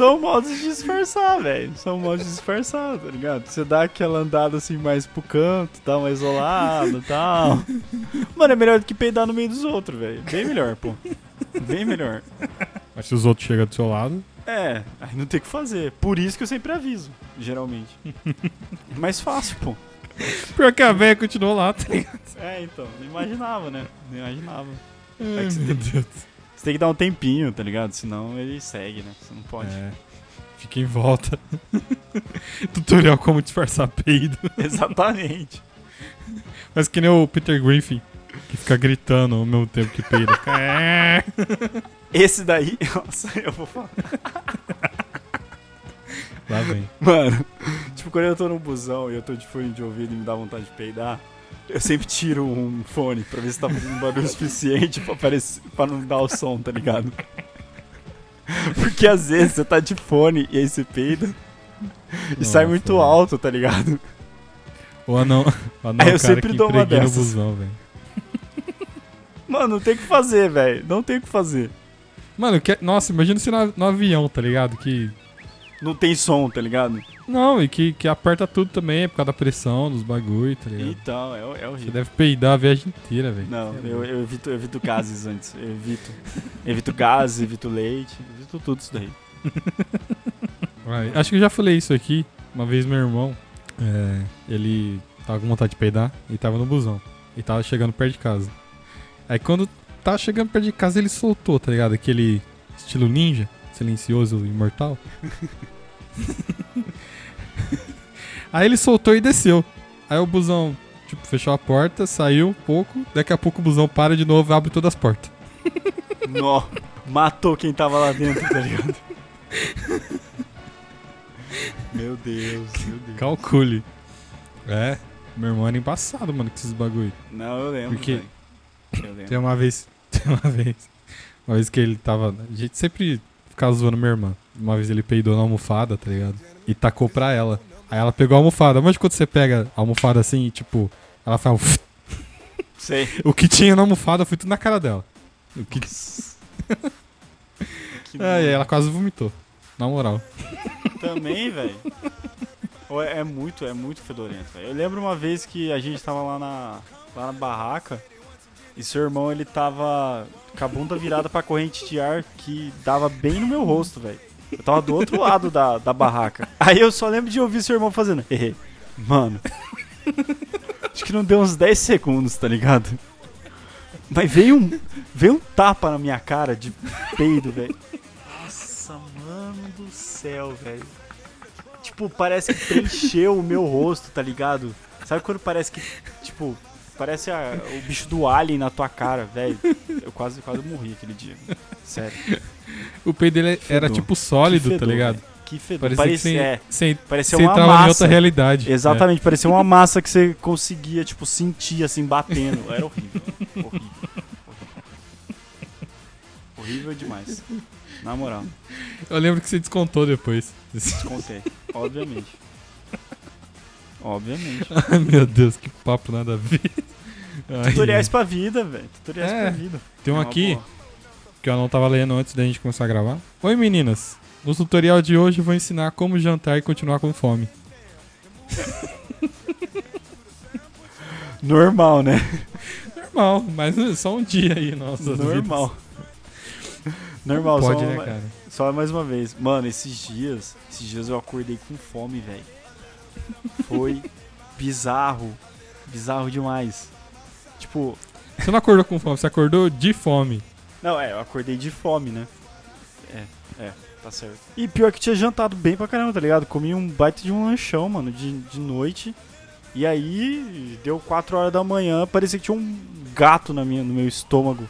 São modos de disfarçar, velho. São modos de disfarçar, tá ligado? Você dá aquela andada assim mais pro canto, dá uma isolada e tal. Mano, é melhor do que peidar no meio dos outros, velho. Bem melhor, pô. Bem melhor. Mas se os outros chegam do seu lado. É, aí não tem o que fazer. Por isso que eu sempre aviso, geralmente. É mais fácil, pô. Pior que a velha continuou lá, tá ligado? É, então. Não imaginava, né? Não imaginava. Ai, você meu Deus. Você tem que dar um tempinho, tá ligado? Senão ele segue, né? Você não pode. É. Fica em volta. Tutorial como disfarçar peido. Exatamente. Mas que nem o Peter Griffin, que fica gritando ao mesmo tempo que peida. "É". Esse daí, nossa, eu vou falar. Lá vem. Mano, tipo, quando eu tô no busão e eu tô de fone de ouvido e me dá vontade de peidar, eu sempre tiro um fone pra ver se tá fazendo barulho suficiente pra, aparecer, pra não dar o som, tá ligado? Porque às vezes você tá de fone e aí você peida e sai muito velho. alto, tá ligado? O anão, o anão Aí é eu cara sempre dou uma dessas. busão. Mano, não tem o que fazer, velho. Não tem o que fazer. Mano, que, nossa, imagina se no, no avião, tá ligado? Que. Não tem som, tá ligado? Não, e que, que aperta tudo também, por causa da pressão, dos bagulho, tá ligado? Então, é, é Você horrível. deve peidar a viagem inteira, velho. Não, Você é eu, eu evito, eu evito gases antes. Eu evito. Evito gases, evito leite, evito tudo isso daí. Vai. Acho que eu já falei isso aqui. Uma vez meu irmão, é, ele tava com vontade de peidar e tava no busão. E tava chegando perto de casa. Aí quando tava chegando perto de casa, ele soltou, tá ligado? Aquele estilo ninja, silencioso, imortal. Aí ele soltou e desceu. Aí o busão, tipo, fechou a porta, saiu um pouco. Daqui a pouco o busão para de novo e abre todas as portas. Nó, matou quem tava lá dentro, tá ligado? Meu Deus, meu Deus. Calcule. É, meu irmão era embaçado, mano, com esses bagulho. Não, eu lembro. Porque-. Eu lembro. Tem uma vez, tem uma vez, uma vez que ele tava, a gente sempre ficava zoando minha irmã. Uma vez ele peidou na almofada, tá ligado? E tacou pra ela. Aí ela pegou a almofada. Mas quando você pega a almofada assim e tipo, ela faz Sei. o que tinha na almofada foi tudo na cara dela. O que... Que Ai, ela quase vomitou. Na moral. Também, velho. É é muito, é muito fedorento, velho. Eu lembro uma vez que a gente tava lá na, lá na barraca e seu irmão, ele tava com a bunda virada pra corrente de ar que dava bem no meu rosto, velho. Eu tava do outro lado da, da barraca. Aí eu só lembro de ouvir seu irmão fazendo. "Hehe". Mano. Acho que não deu uns 10 segundos, tá ligado? Mas veio um, veio um tapa na minha cara de peido, velho. Nossa, mano do céu, velho. Tipo, parece que preencheu o meu rosto, tá ligado? Sabe quando parece que, tipo, parece a- o bicho do alien na tua cara, velho? Eu quase, quase morri aquele dia. Sério. O peido dele era Fedor. tipo sólido, Que fedor, tá ligado? velho. Que fedor. Parecia, Parecia, que você, é, você, parecia você uma entrava em massa. outra realidade. Exatamente, parecia uma massa que você conseguia, tipo, sentir, assim, batendo. Era horrível. Horrível. Horrível, horrível demais. Na moral, É. Eu lembro que você descontou depois. descontei. Obviamente. Obviamente. Ai, meu Deus, que papo nada a ver. Ai, Tutoriais ai. pra vida, velho. Tutoriais É. pra vida. Tem um É aqui boa. que eu não tava lendo antes da gente começar a gravar. Oi meninas, no tutorial de hoje eu vou ensinar como jantar e continuar com fome. Normal, né? Normal, mas só um dia aí, nossa. Normal. Normal, Pode, só, né, uma- cara? só mais uma vez. Mano, esses dias, esses dias eu acordei com fome, velho. Foi bizarro. Bizarro demais. Tipo, Você não acordou com fome, você acordou de fome. não, é, eu acordei de fome, né? É, é, tá certo. E pior que tinha jantado bem pra caramba, tá ligado? Comi um baita de um lanchão, mano, de, de noite. E aí, deu 4 horas da manhã, parecia que tinha um gato na minha, no meu estômago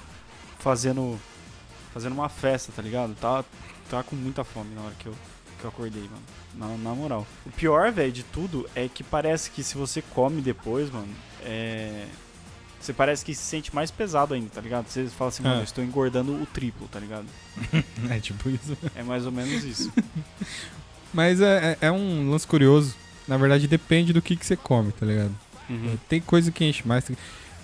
fazendo fazendo uma festa, tá ligado? Tava, tava com muita fome na hora que eu, que eu acordei, mano. Na, na moral. O pior, velho, de tudo é que parece que se você come depois, mano, é. Você parece que se sente mais pesado ainda, tá ligado? Você fala assim, mano, É. eu estou engordando o triplo, tá ligado? É tipo isso. É mais ou menos isso. Mas é, é, é um lance curioso. Na verdade, depende do que, que você come, tá ligado? Uhum. Tem coisa que enche mais.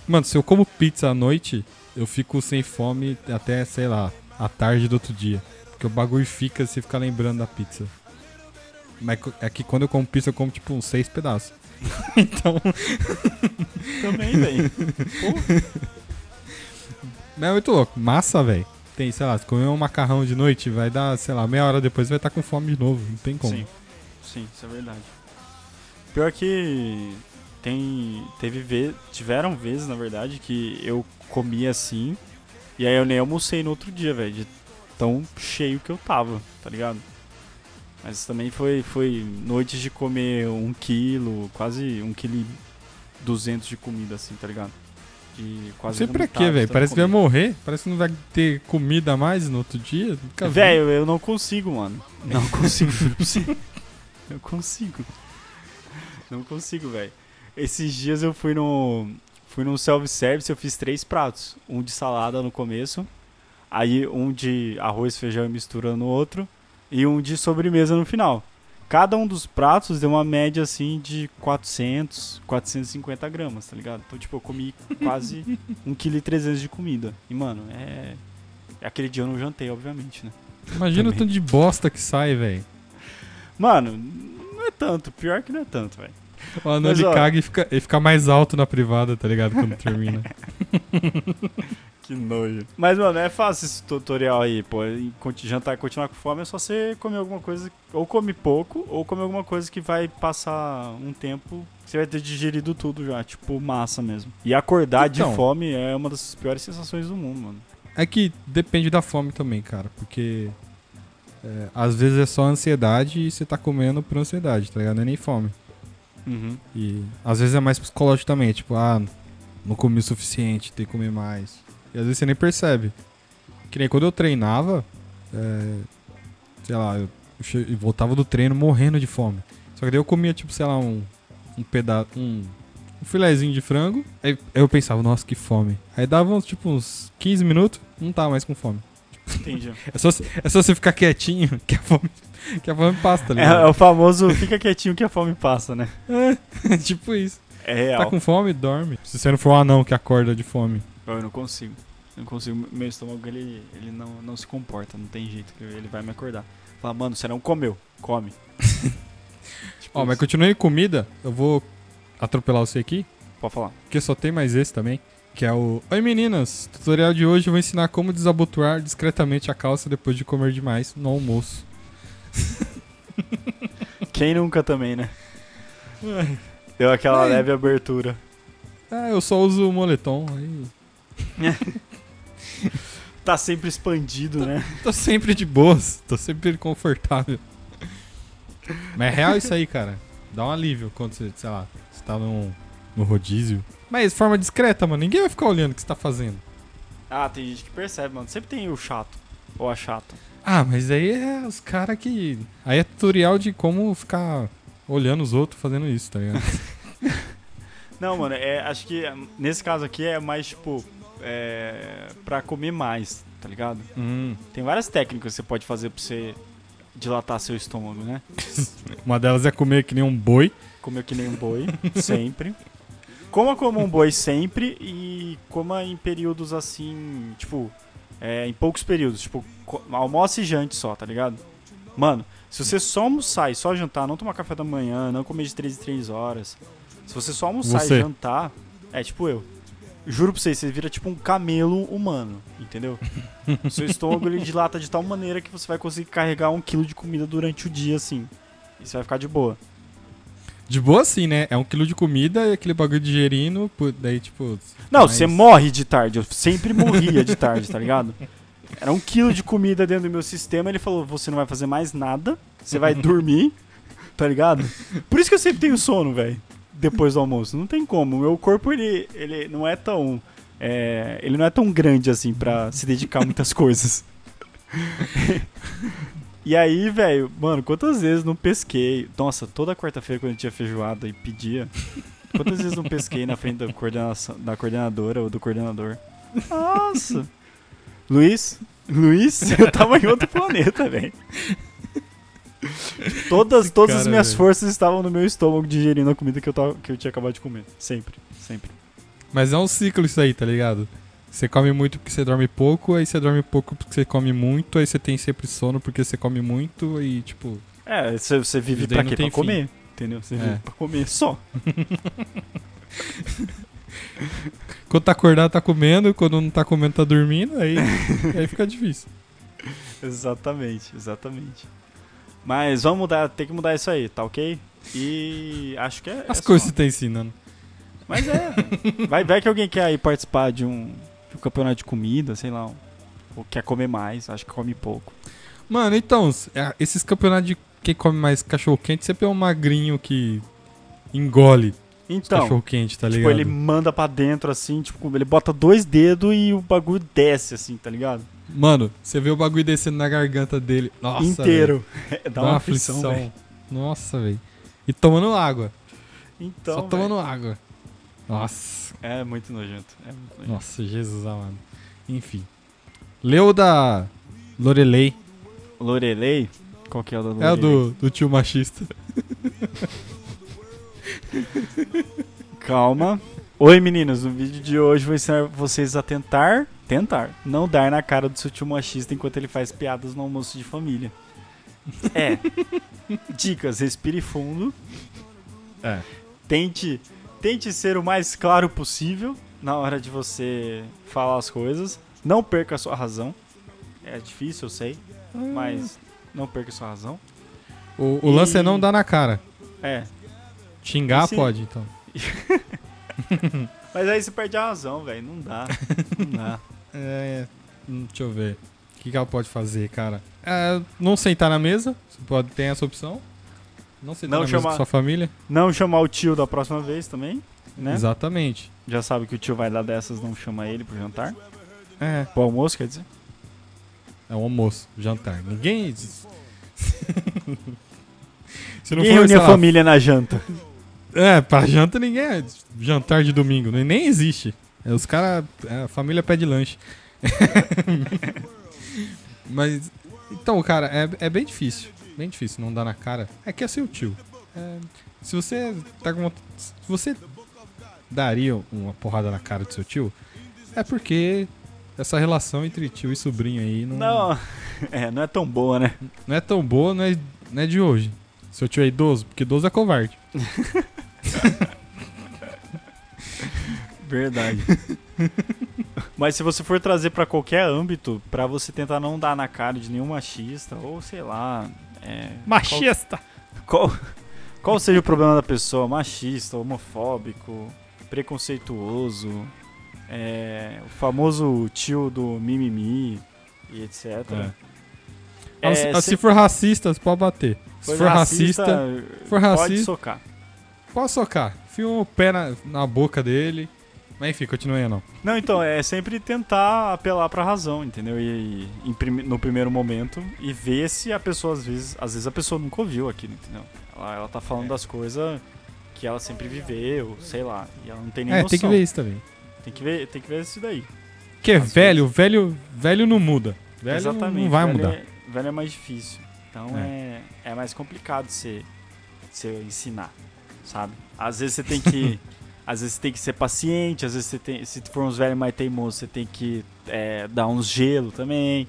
Mano, se eu como pizza à noite, eu fico sem fome até, sei lá, a tarde do outro dia. Porque o bagulho fica, você fica lembrando da pizza. Mas é que quando eu como pizza, eu como tipo uns seis pedaços. então, Também, velho. mas é muito louco. Massa, velho. Tem, sei lá, se comer um macarrão de noite, vai dar, sei lá, meia hora depois vai estar com fome de novo. Não tem como. Sim, sim, isso é verdade. Pior que tem teve ve tiveram vezes, na verdade, que eu comia assim E aí eu nem almocei no outro dia, velho, de tão cheio que eu tava, tá ligado? Mas também foi, foi noites de comer um quilo, quase um quilo e duzentos de comida, assim, tá ligado? De Não quase sei pra quê, velho. Parece que vai morrer. Parece que não vai ter comida mais no outro dia. Velho, eu não consigo, mano. Não consigo. Eu consigo. Não consigo, velho. Esses dias eu fui no. Fui no self-service, eu fiz três pratos. Um de salada no começo. Aí um de arroz, feijão e mistura no outro. E um de sobremesa no final. Cada um dos pratos deu uma média assim de 400, 450 gramas, tá ligado? Então, tipo, eu comi quase 1,3 kg de comida. E, mano, é. Aquele dia eu não jantei, obviamente, né? Imagina o tanto de bosta que sai, velho. Mano, não é tanto. Pior que não é tanto, velho. O anão Mas, ele ó. caga e fica, ele fica mais alto na privada, tá ligado? Quando termina. Que nojo. Mas, mano, é fácil esse tutorial aí, pô. Jantar e continuar com fome é só você comer alguma coisa. Ou come pouco, ou comer alguma coisa que vai passar um tempo. que Você vai ter digerido tudo já, tipo massa mesmo. E acordar Então. de fome é uma das piores sensações do mundo, mano. É que depende da fome também, cara. Porque é, às vezes é só ansiedade e você tá comendo por ansiedade, tá ligado? Não é nem fome. Uhum. E às vezes é mais psicológico também, tipo, ah, não comi o suficiente, tem que comer mais. E às vezes você nem percebe. Que nem quando eu treinava, é, sei lá, eu, voltava do treino morrendo de fome. Só que daí eu comia, tipo, sei lá, um, um pedaço, um, um filezinho de frango. Aí, aí eu pensava, nossa, que fome. Aí dava uns, tipo, uns 15 minutos, não tava mais com fome. Entendi. É só, é só você ficar quietinho que a fome, que a fome passa, tá é, ligado? é o famoso fica quietinho que a fome passa, né? É, tipo isso. É real. Tá com fome, dorme. Se você não for um anão que acorda de fome. Eu não consigo. Eu não consigo. Meu estômago, ele, ele não, não se comporta, não tem jeito. Ele vai me acordar. Fala, mano, você não comeu. Come. tipo Ó, mas isso. continuando em comida, eu vou atropelar você aqui, Pode falar. porque só tem mais esse também. Que é o. Oi meninas, tutorial de hoje eu vou ensinar como desabotoar discretamente a calça depois de comer demais no almoço. Quem nunca também, né? Deu aquela Ai. leve abertura. Ah, eu só uso o moletom. Aí... Tá sempre expandido, né? Tô sempre de boas, tô sempre confortável. Mas é real isso aí, cara. Dá um alívio quando você, sei lá, você tá no, no rodízio. Mas de forma discreta, mano. Ninguém vai ficar olhando o que você tá fazendo. Ah, tem gente que percebe, mano. Sempre tem o chato. Ou a chata. Ah, mas aí é os caras que. Aí é tutorial de como ficar olhando os outros fazendo isso, tá ligado? Não, mano, é, acho que nesse caso aqui é mais, tipo, é, pra comer mais, tá ligado? hum. Tem várias técnicas que você pode fazer pra você dilatar seu estômago, né? Uma delas é comer que nem um boi. Comer que nem um boi, sempre. Coma como um boi sempre e coma em períodos assim, tipo, é, em poucos períodos. Tipo, almoce e jante só, tá ligado? Mano, se você só almoçar e só jantar, não tomar café da manhã, não comer de 3 em 3 horas. Se você só almoçar Você. e jantar, é tipo eu. Juro pra vocês, você vira tipo um camelo humano, entendeu? O seu estômago ele dilata de tal maneira que você vai conseguir carregar um quilo de comida durante o dia, assim. E você vai ficar de boa. De boa assim, né? É um quilo de comida e aquele bagulho digerindo. Daí, tipo. Não, você morre de tarde. Eu sempre morria de tarde, tá ligado? Era um quilo de comida dentro do meu sistema. Ele falou: você não vai fazer mais nada, você vai dormir, tá ligado? Por isso que eu sempre tenho sono, velho. Depois do almoço. Não tem como. O meu corpo, ele, ele não é tão. é, ele não é tão grande assim pra se dedicar a muitas coisas. E aí, velho, mano, quantas vezes não pesquei? Nossa, toda quarta-feira quando eu tinha feijoada e pedia. Quantas vezes não pesquei na frente da, coordenação, da coordenadora ou do coordenador? Nossa! Luiz? Luiz? Eu tava em outro planeta, velho. Todas, todas as Cara, minhas velho. forças estavam no meu estômago digerindo a comida que eu, tava, que eu tinha acabado de comer. Sempre, sempre. Mas é um ciclo isso aí, tá ligado? Você come muito porque você dorme pouco, aí você dorme pouco porque você come muito, aí você tem sempre sono porque você come muito, e tipo. É, você, você vive pra quê? Pra comer. Entendeu? Você É. vive pra comer só. Quando tá acordado, tá comendo, quando não tá comendo, tá dormindo, aí, aí fica difícil. Exatamente, exatamente. Mas vamos mudar, tem que mudar isso aí, tá ok? E acho que é. As é coisas você tá ensinando. Mas é. Vai ver que alguém quer aí participar de um, tipo campeonato de comida, sei lá. Ou quer comer mais, acho que come pouco. Mano, então, é, esses campeonatos de quem come mais cachorro quente, sempre é um magrinho que engole Então, cachorro quente, tá tipo, ligado? ele manda pra dentro assim, tipo, ele bota dois dedos e o bagulho desce assim, tá ligado? Mano, você vê o bagulho descendo na garganta dele. Nossa, Inteiro. Dá, uma aflição, velho. Nossa, velho. E tomando água. Então, Só velho, tomando água. Nossa. É muito nojento. É muito nojento. Nossa, Jesus amado. Enfim. Leu da Lorelei. Lorelei? Qual que é o da É Lorelei? o do, do tio machista. Calma. Oi meninos, no vídeo de hoje vou ensinar vocês a tentar, tentar, não dar na cara do seu tio machista enquanto ele faz piadas no almoço de família. É. Dicas, respire fundo. É. Tente, tente ser o mais claro possível na hora de você falar as coisas. Não perca a sua razão. É difícil, eu sei, mas não perca a sua razão. O, o lance é E- não dar na cara. É. Xingar Sim. pode, então. Mas aí você perde a razão, velho. Não dá. Não dá. É. hum, Deixa eu ver. O que, que ela pode fazer, cara? É, não sentar na mesa. Você pode ter essa opção. Não sentar Não na mesa chamar- com sua família. Não chamar o tio da próxima vez também, né? Exatamente. Já sabe que o tio vai dar dessas, não chama ele pro jantar. É. Pro almoço, quer dizer? É um almoço, jantar. Ninguém. Se não Ninguém for, sei a família na janta. É, pra janta ninguém é jantar de domingo, nem, nem existe. É, os caras, a família pede lanche. Mas, então, cara, é, é bem difícil. Bem difícil não dar na cara. É que é seu tio. É, se você tá com uma, Se você daria uma porrada na cara do seu tio, é porque essa relação entre tio e sobrinho aí não, Não, é, não é tão boa, né? não é tão boa, não é, não é de hoje. Seu tio é idoso, porque idoso é covarde. Verdade. Mas se você for trazer pra qualquer âmbito, pra você tentar não dar na cara de nenhum machista, ou sei lá. É, Machista! Qual, qual, qual seja o problema da pessoa? Machista, homofóbico, preconceituoso, é, o famoso tio do mimimi e etc. É. É, se, se se for racista, pode bater. Se for for racista, for pode racista- socar. Pode socar. Enfia o pé na, na boca dele. Mas enfim, continue aí, não. Não, então, é sempre tentar apelar pra razão, entendeu? E, e no primeiro momento e ver se a pessoa, às vezes, às vezes a pessoa nunca ouviu aquilo, entendeu? Ela, ela tá falando É. das coisas que ela sempre viveu, sei lá, e ela não tem nem É, noção. tem que ver isso também. Tem que ver, tem que ver isso daí. Porque Às velho, velho, velho não muda. Velho não- Exatamente. não vai velho mudar. É, velho é mais difícil. Então é, é, mais complicado você, você ensinar, sabe? Às vezes você tem que. às vezes você tem que ser paciente, às vezes você tem. Se for uns velhos mais teimosos, você tem que é, dar uns gelo também.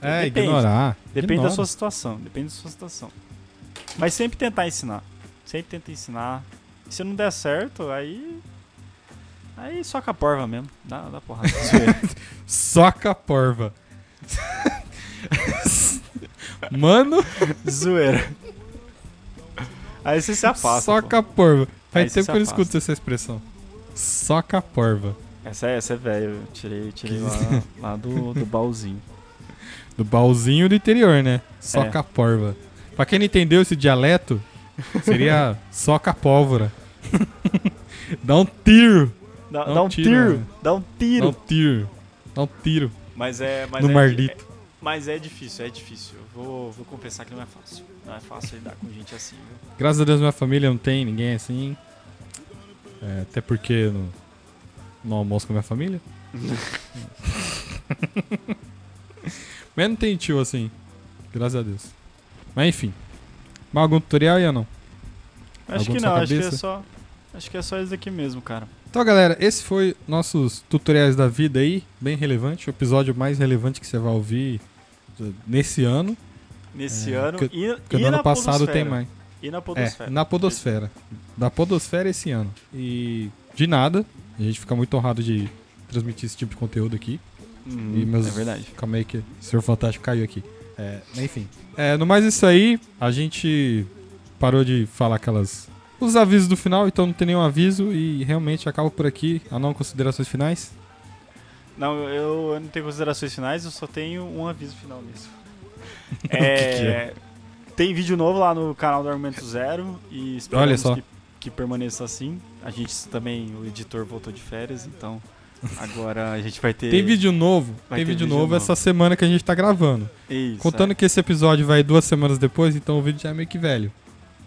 É, Depende. ignorar. Depende Ignora. da sua situação. Depende da sua situação. Mas sempre tentar ensinar. Sempre tenta ensinar. Se não der certo, aí. Aí soca a porva mesmo. Dá, dá porrada. Soca a porva. Mano, Zoeira. Aí você se afasta. pô. soca a porva. Faz tempo que eu escuto essa expressão. Soca a porva. Essa é, essa é velho, eu tirei, tirei lá, lá do, do baúzinho. Do baúzinho do interior, né? Soca a porva. Pra quem não entendeu esse dialeto, seria soca a pólvora. Dá um tiro. Dá, Dá um dá um tiro, tiro, né? dá um Dá um tiro. tiro. Dá um tiro Mas é, mas no é, mardito. Mas é difícil, é difícil. Eu vou, vou confessar que não é fácil. Não é fácil lidar com gente assim, viu? Graças a Deus minha família não tem ninguém assim. É, até porque no, no almoço com a minha família. Mas não tem tio assim. Graças a Deus. Mas enfim. Mais algum tutorial aí ou não? Acho Algum que não, acho que é só. Acho que é só isso aqui mesmo, cara. Então, galera, esse foi nossos tutoriais da vida aí, bem relevante, o episódio mais relevante que você vai ouvir nesse ano, Nesse É, ano. porque- e, porque e no na ano passado podosfera. tem mais. E na É, podosfera. na podosfera. Da podosfera esse ano. E de nada, a gente fica muito honrado de transmitir esse tipo de conteúdo aqui. Uhum, E meus... É verdade. Calma aí que o Senhor Fantástico caiu aqui. É, enfim. É, no mais isso aí, a gente parou de falar aquelas... Os avisos do final, então não tem nenhum aviso e realmente acaba por aqui. A não considerações finais. Não, eu, eu não tenho considerações finais, eu só tenho um aviso final nisso. que que É, Tem vídeo novo lá no canal do Argumento Zero e esperamos só. Que, que permaneça assim. A gente também, o editor voltou de férias, então agora a gente vai ter. Tem vídeo novo, Vai tem vídeo vídeo novo novo. essa semana que a gente tá gravando. Isso, Contando é. que esse episódio vai duas semanas depois, então o vídeo já é meio que velho.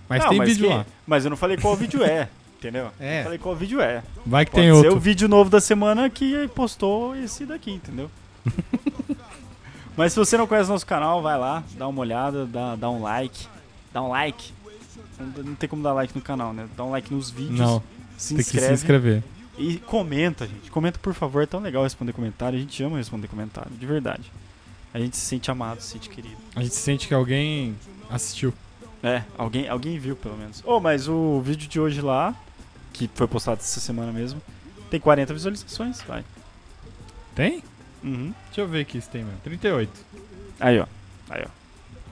Mas Não, tem vídeo que- lá. Mas eu não falei qual vídeo é, entendeu? É. Eu falei qual vídeo é. Vai que Pode tem ser outro. o vídeo novo da semana que postou esse daqui, entendeu? Mas se você não conhece nosso canal, vai lá, dá uma olhada, dá, dá um like. Dá um like. Não, não tem como dar like no canal, né? Dá um like nos vídeos. Não, se tem que se inscreve inscrever. e comenta, gente. Comenta, por favor. É tão legal responder comentário. A gente ama responder comentário, de verdade. A gente se sente amado, se sente querido. A gente sente que alguém assistiu. É, alguém, alguém viu pelo menos. Oh, mas o vídeo de hoje lá, que foi postado essa semana mesmo, tem 40 visualizações, vai. Tem? Uhum. Deixa eu ver aqui se tem mesmo. 38. Aí, ó. Aí, ó.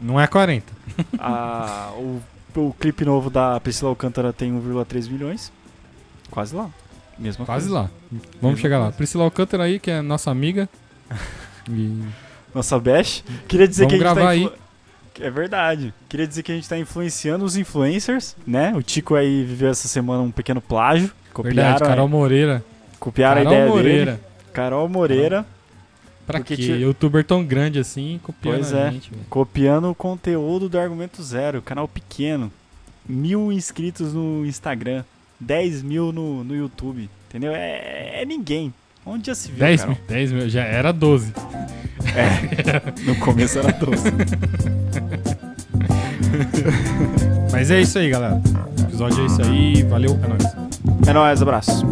Não é 40. Ah, o, o clipe novo da Priscila Alcântara tem 1,3 milhões. Quase lá. Mesma Quase coisa. lá. Vamos Mesma chegar lá. coisa. Priscila Alcântara aí, que é nossa amiga. E Nossa Bash. Queria dizer Vamos que a gente gravar tá aí. É verdade. Queria dizer que a gente tá influenciando os influencers, né? O Tico aí viveu essa semana um pequeno plágio. Copiaram, verdade, Carol Moreira. copiaram Carol a ideia Moreira. dele. Carol Moreira. Pra Porque quê? tinha- Youtuber tão grande assim, copiando Pois é. gente. Copiando o conteúdo do Argumento Zero, canal pequeno. Mil inscritos no Instagram, 10 mil no, no YouTube. Entendeu? É, é ninguém. Onde já se viu, 10 Carol? mil, 10 mil, já era 12. No começo era 12. Mas é isso aí, galera. O episódio é isso aí. Valeu, é nóis. É nóis, abraço.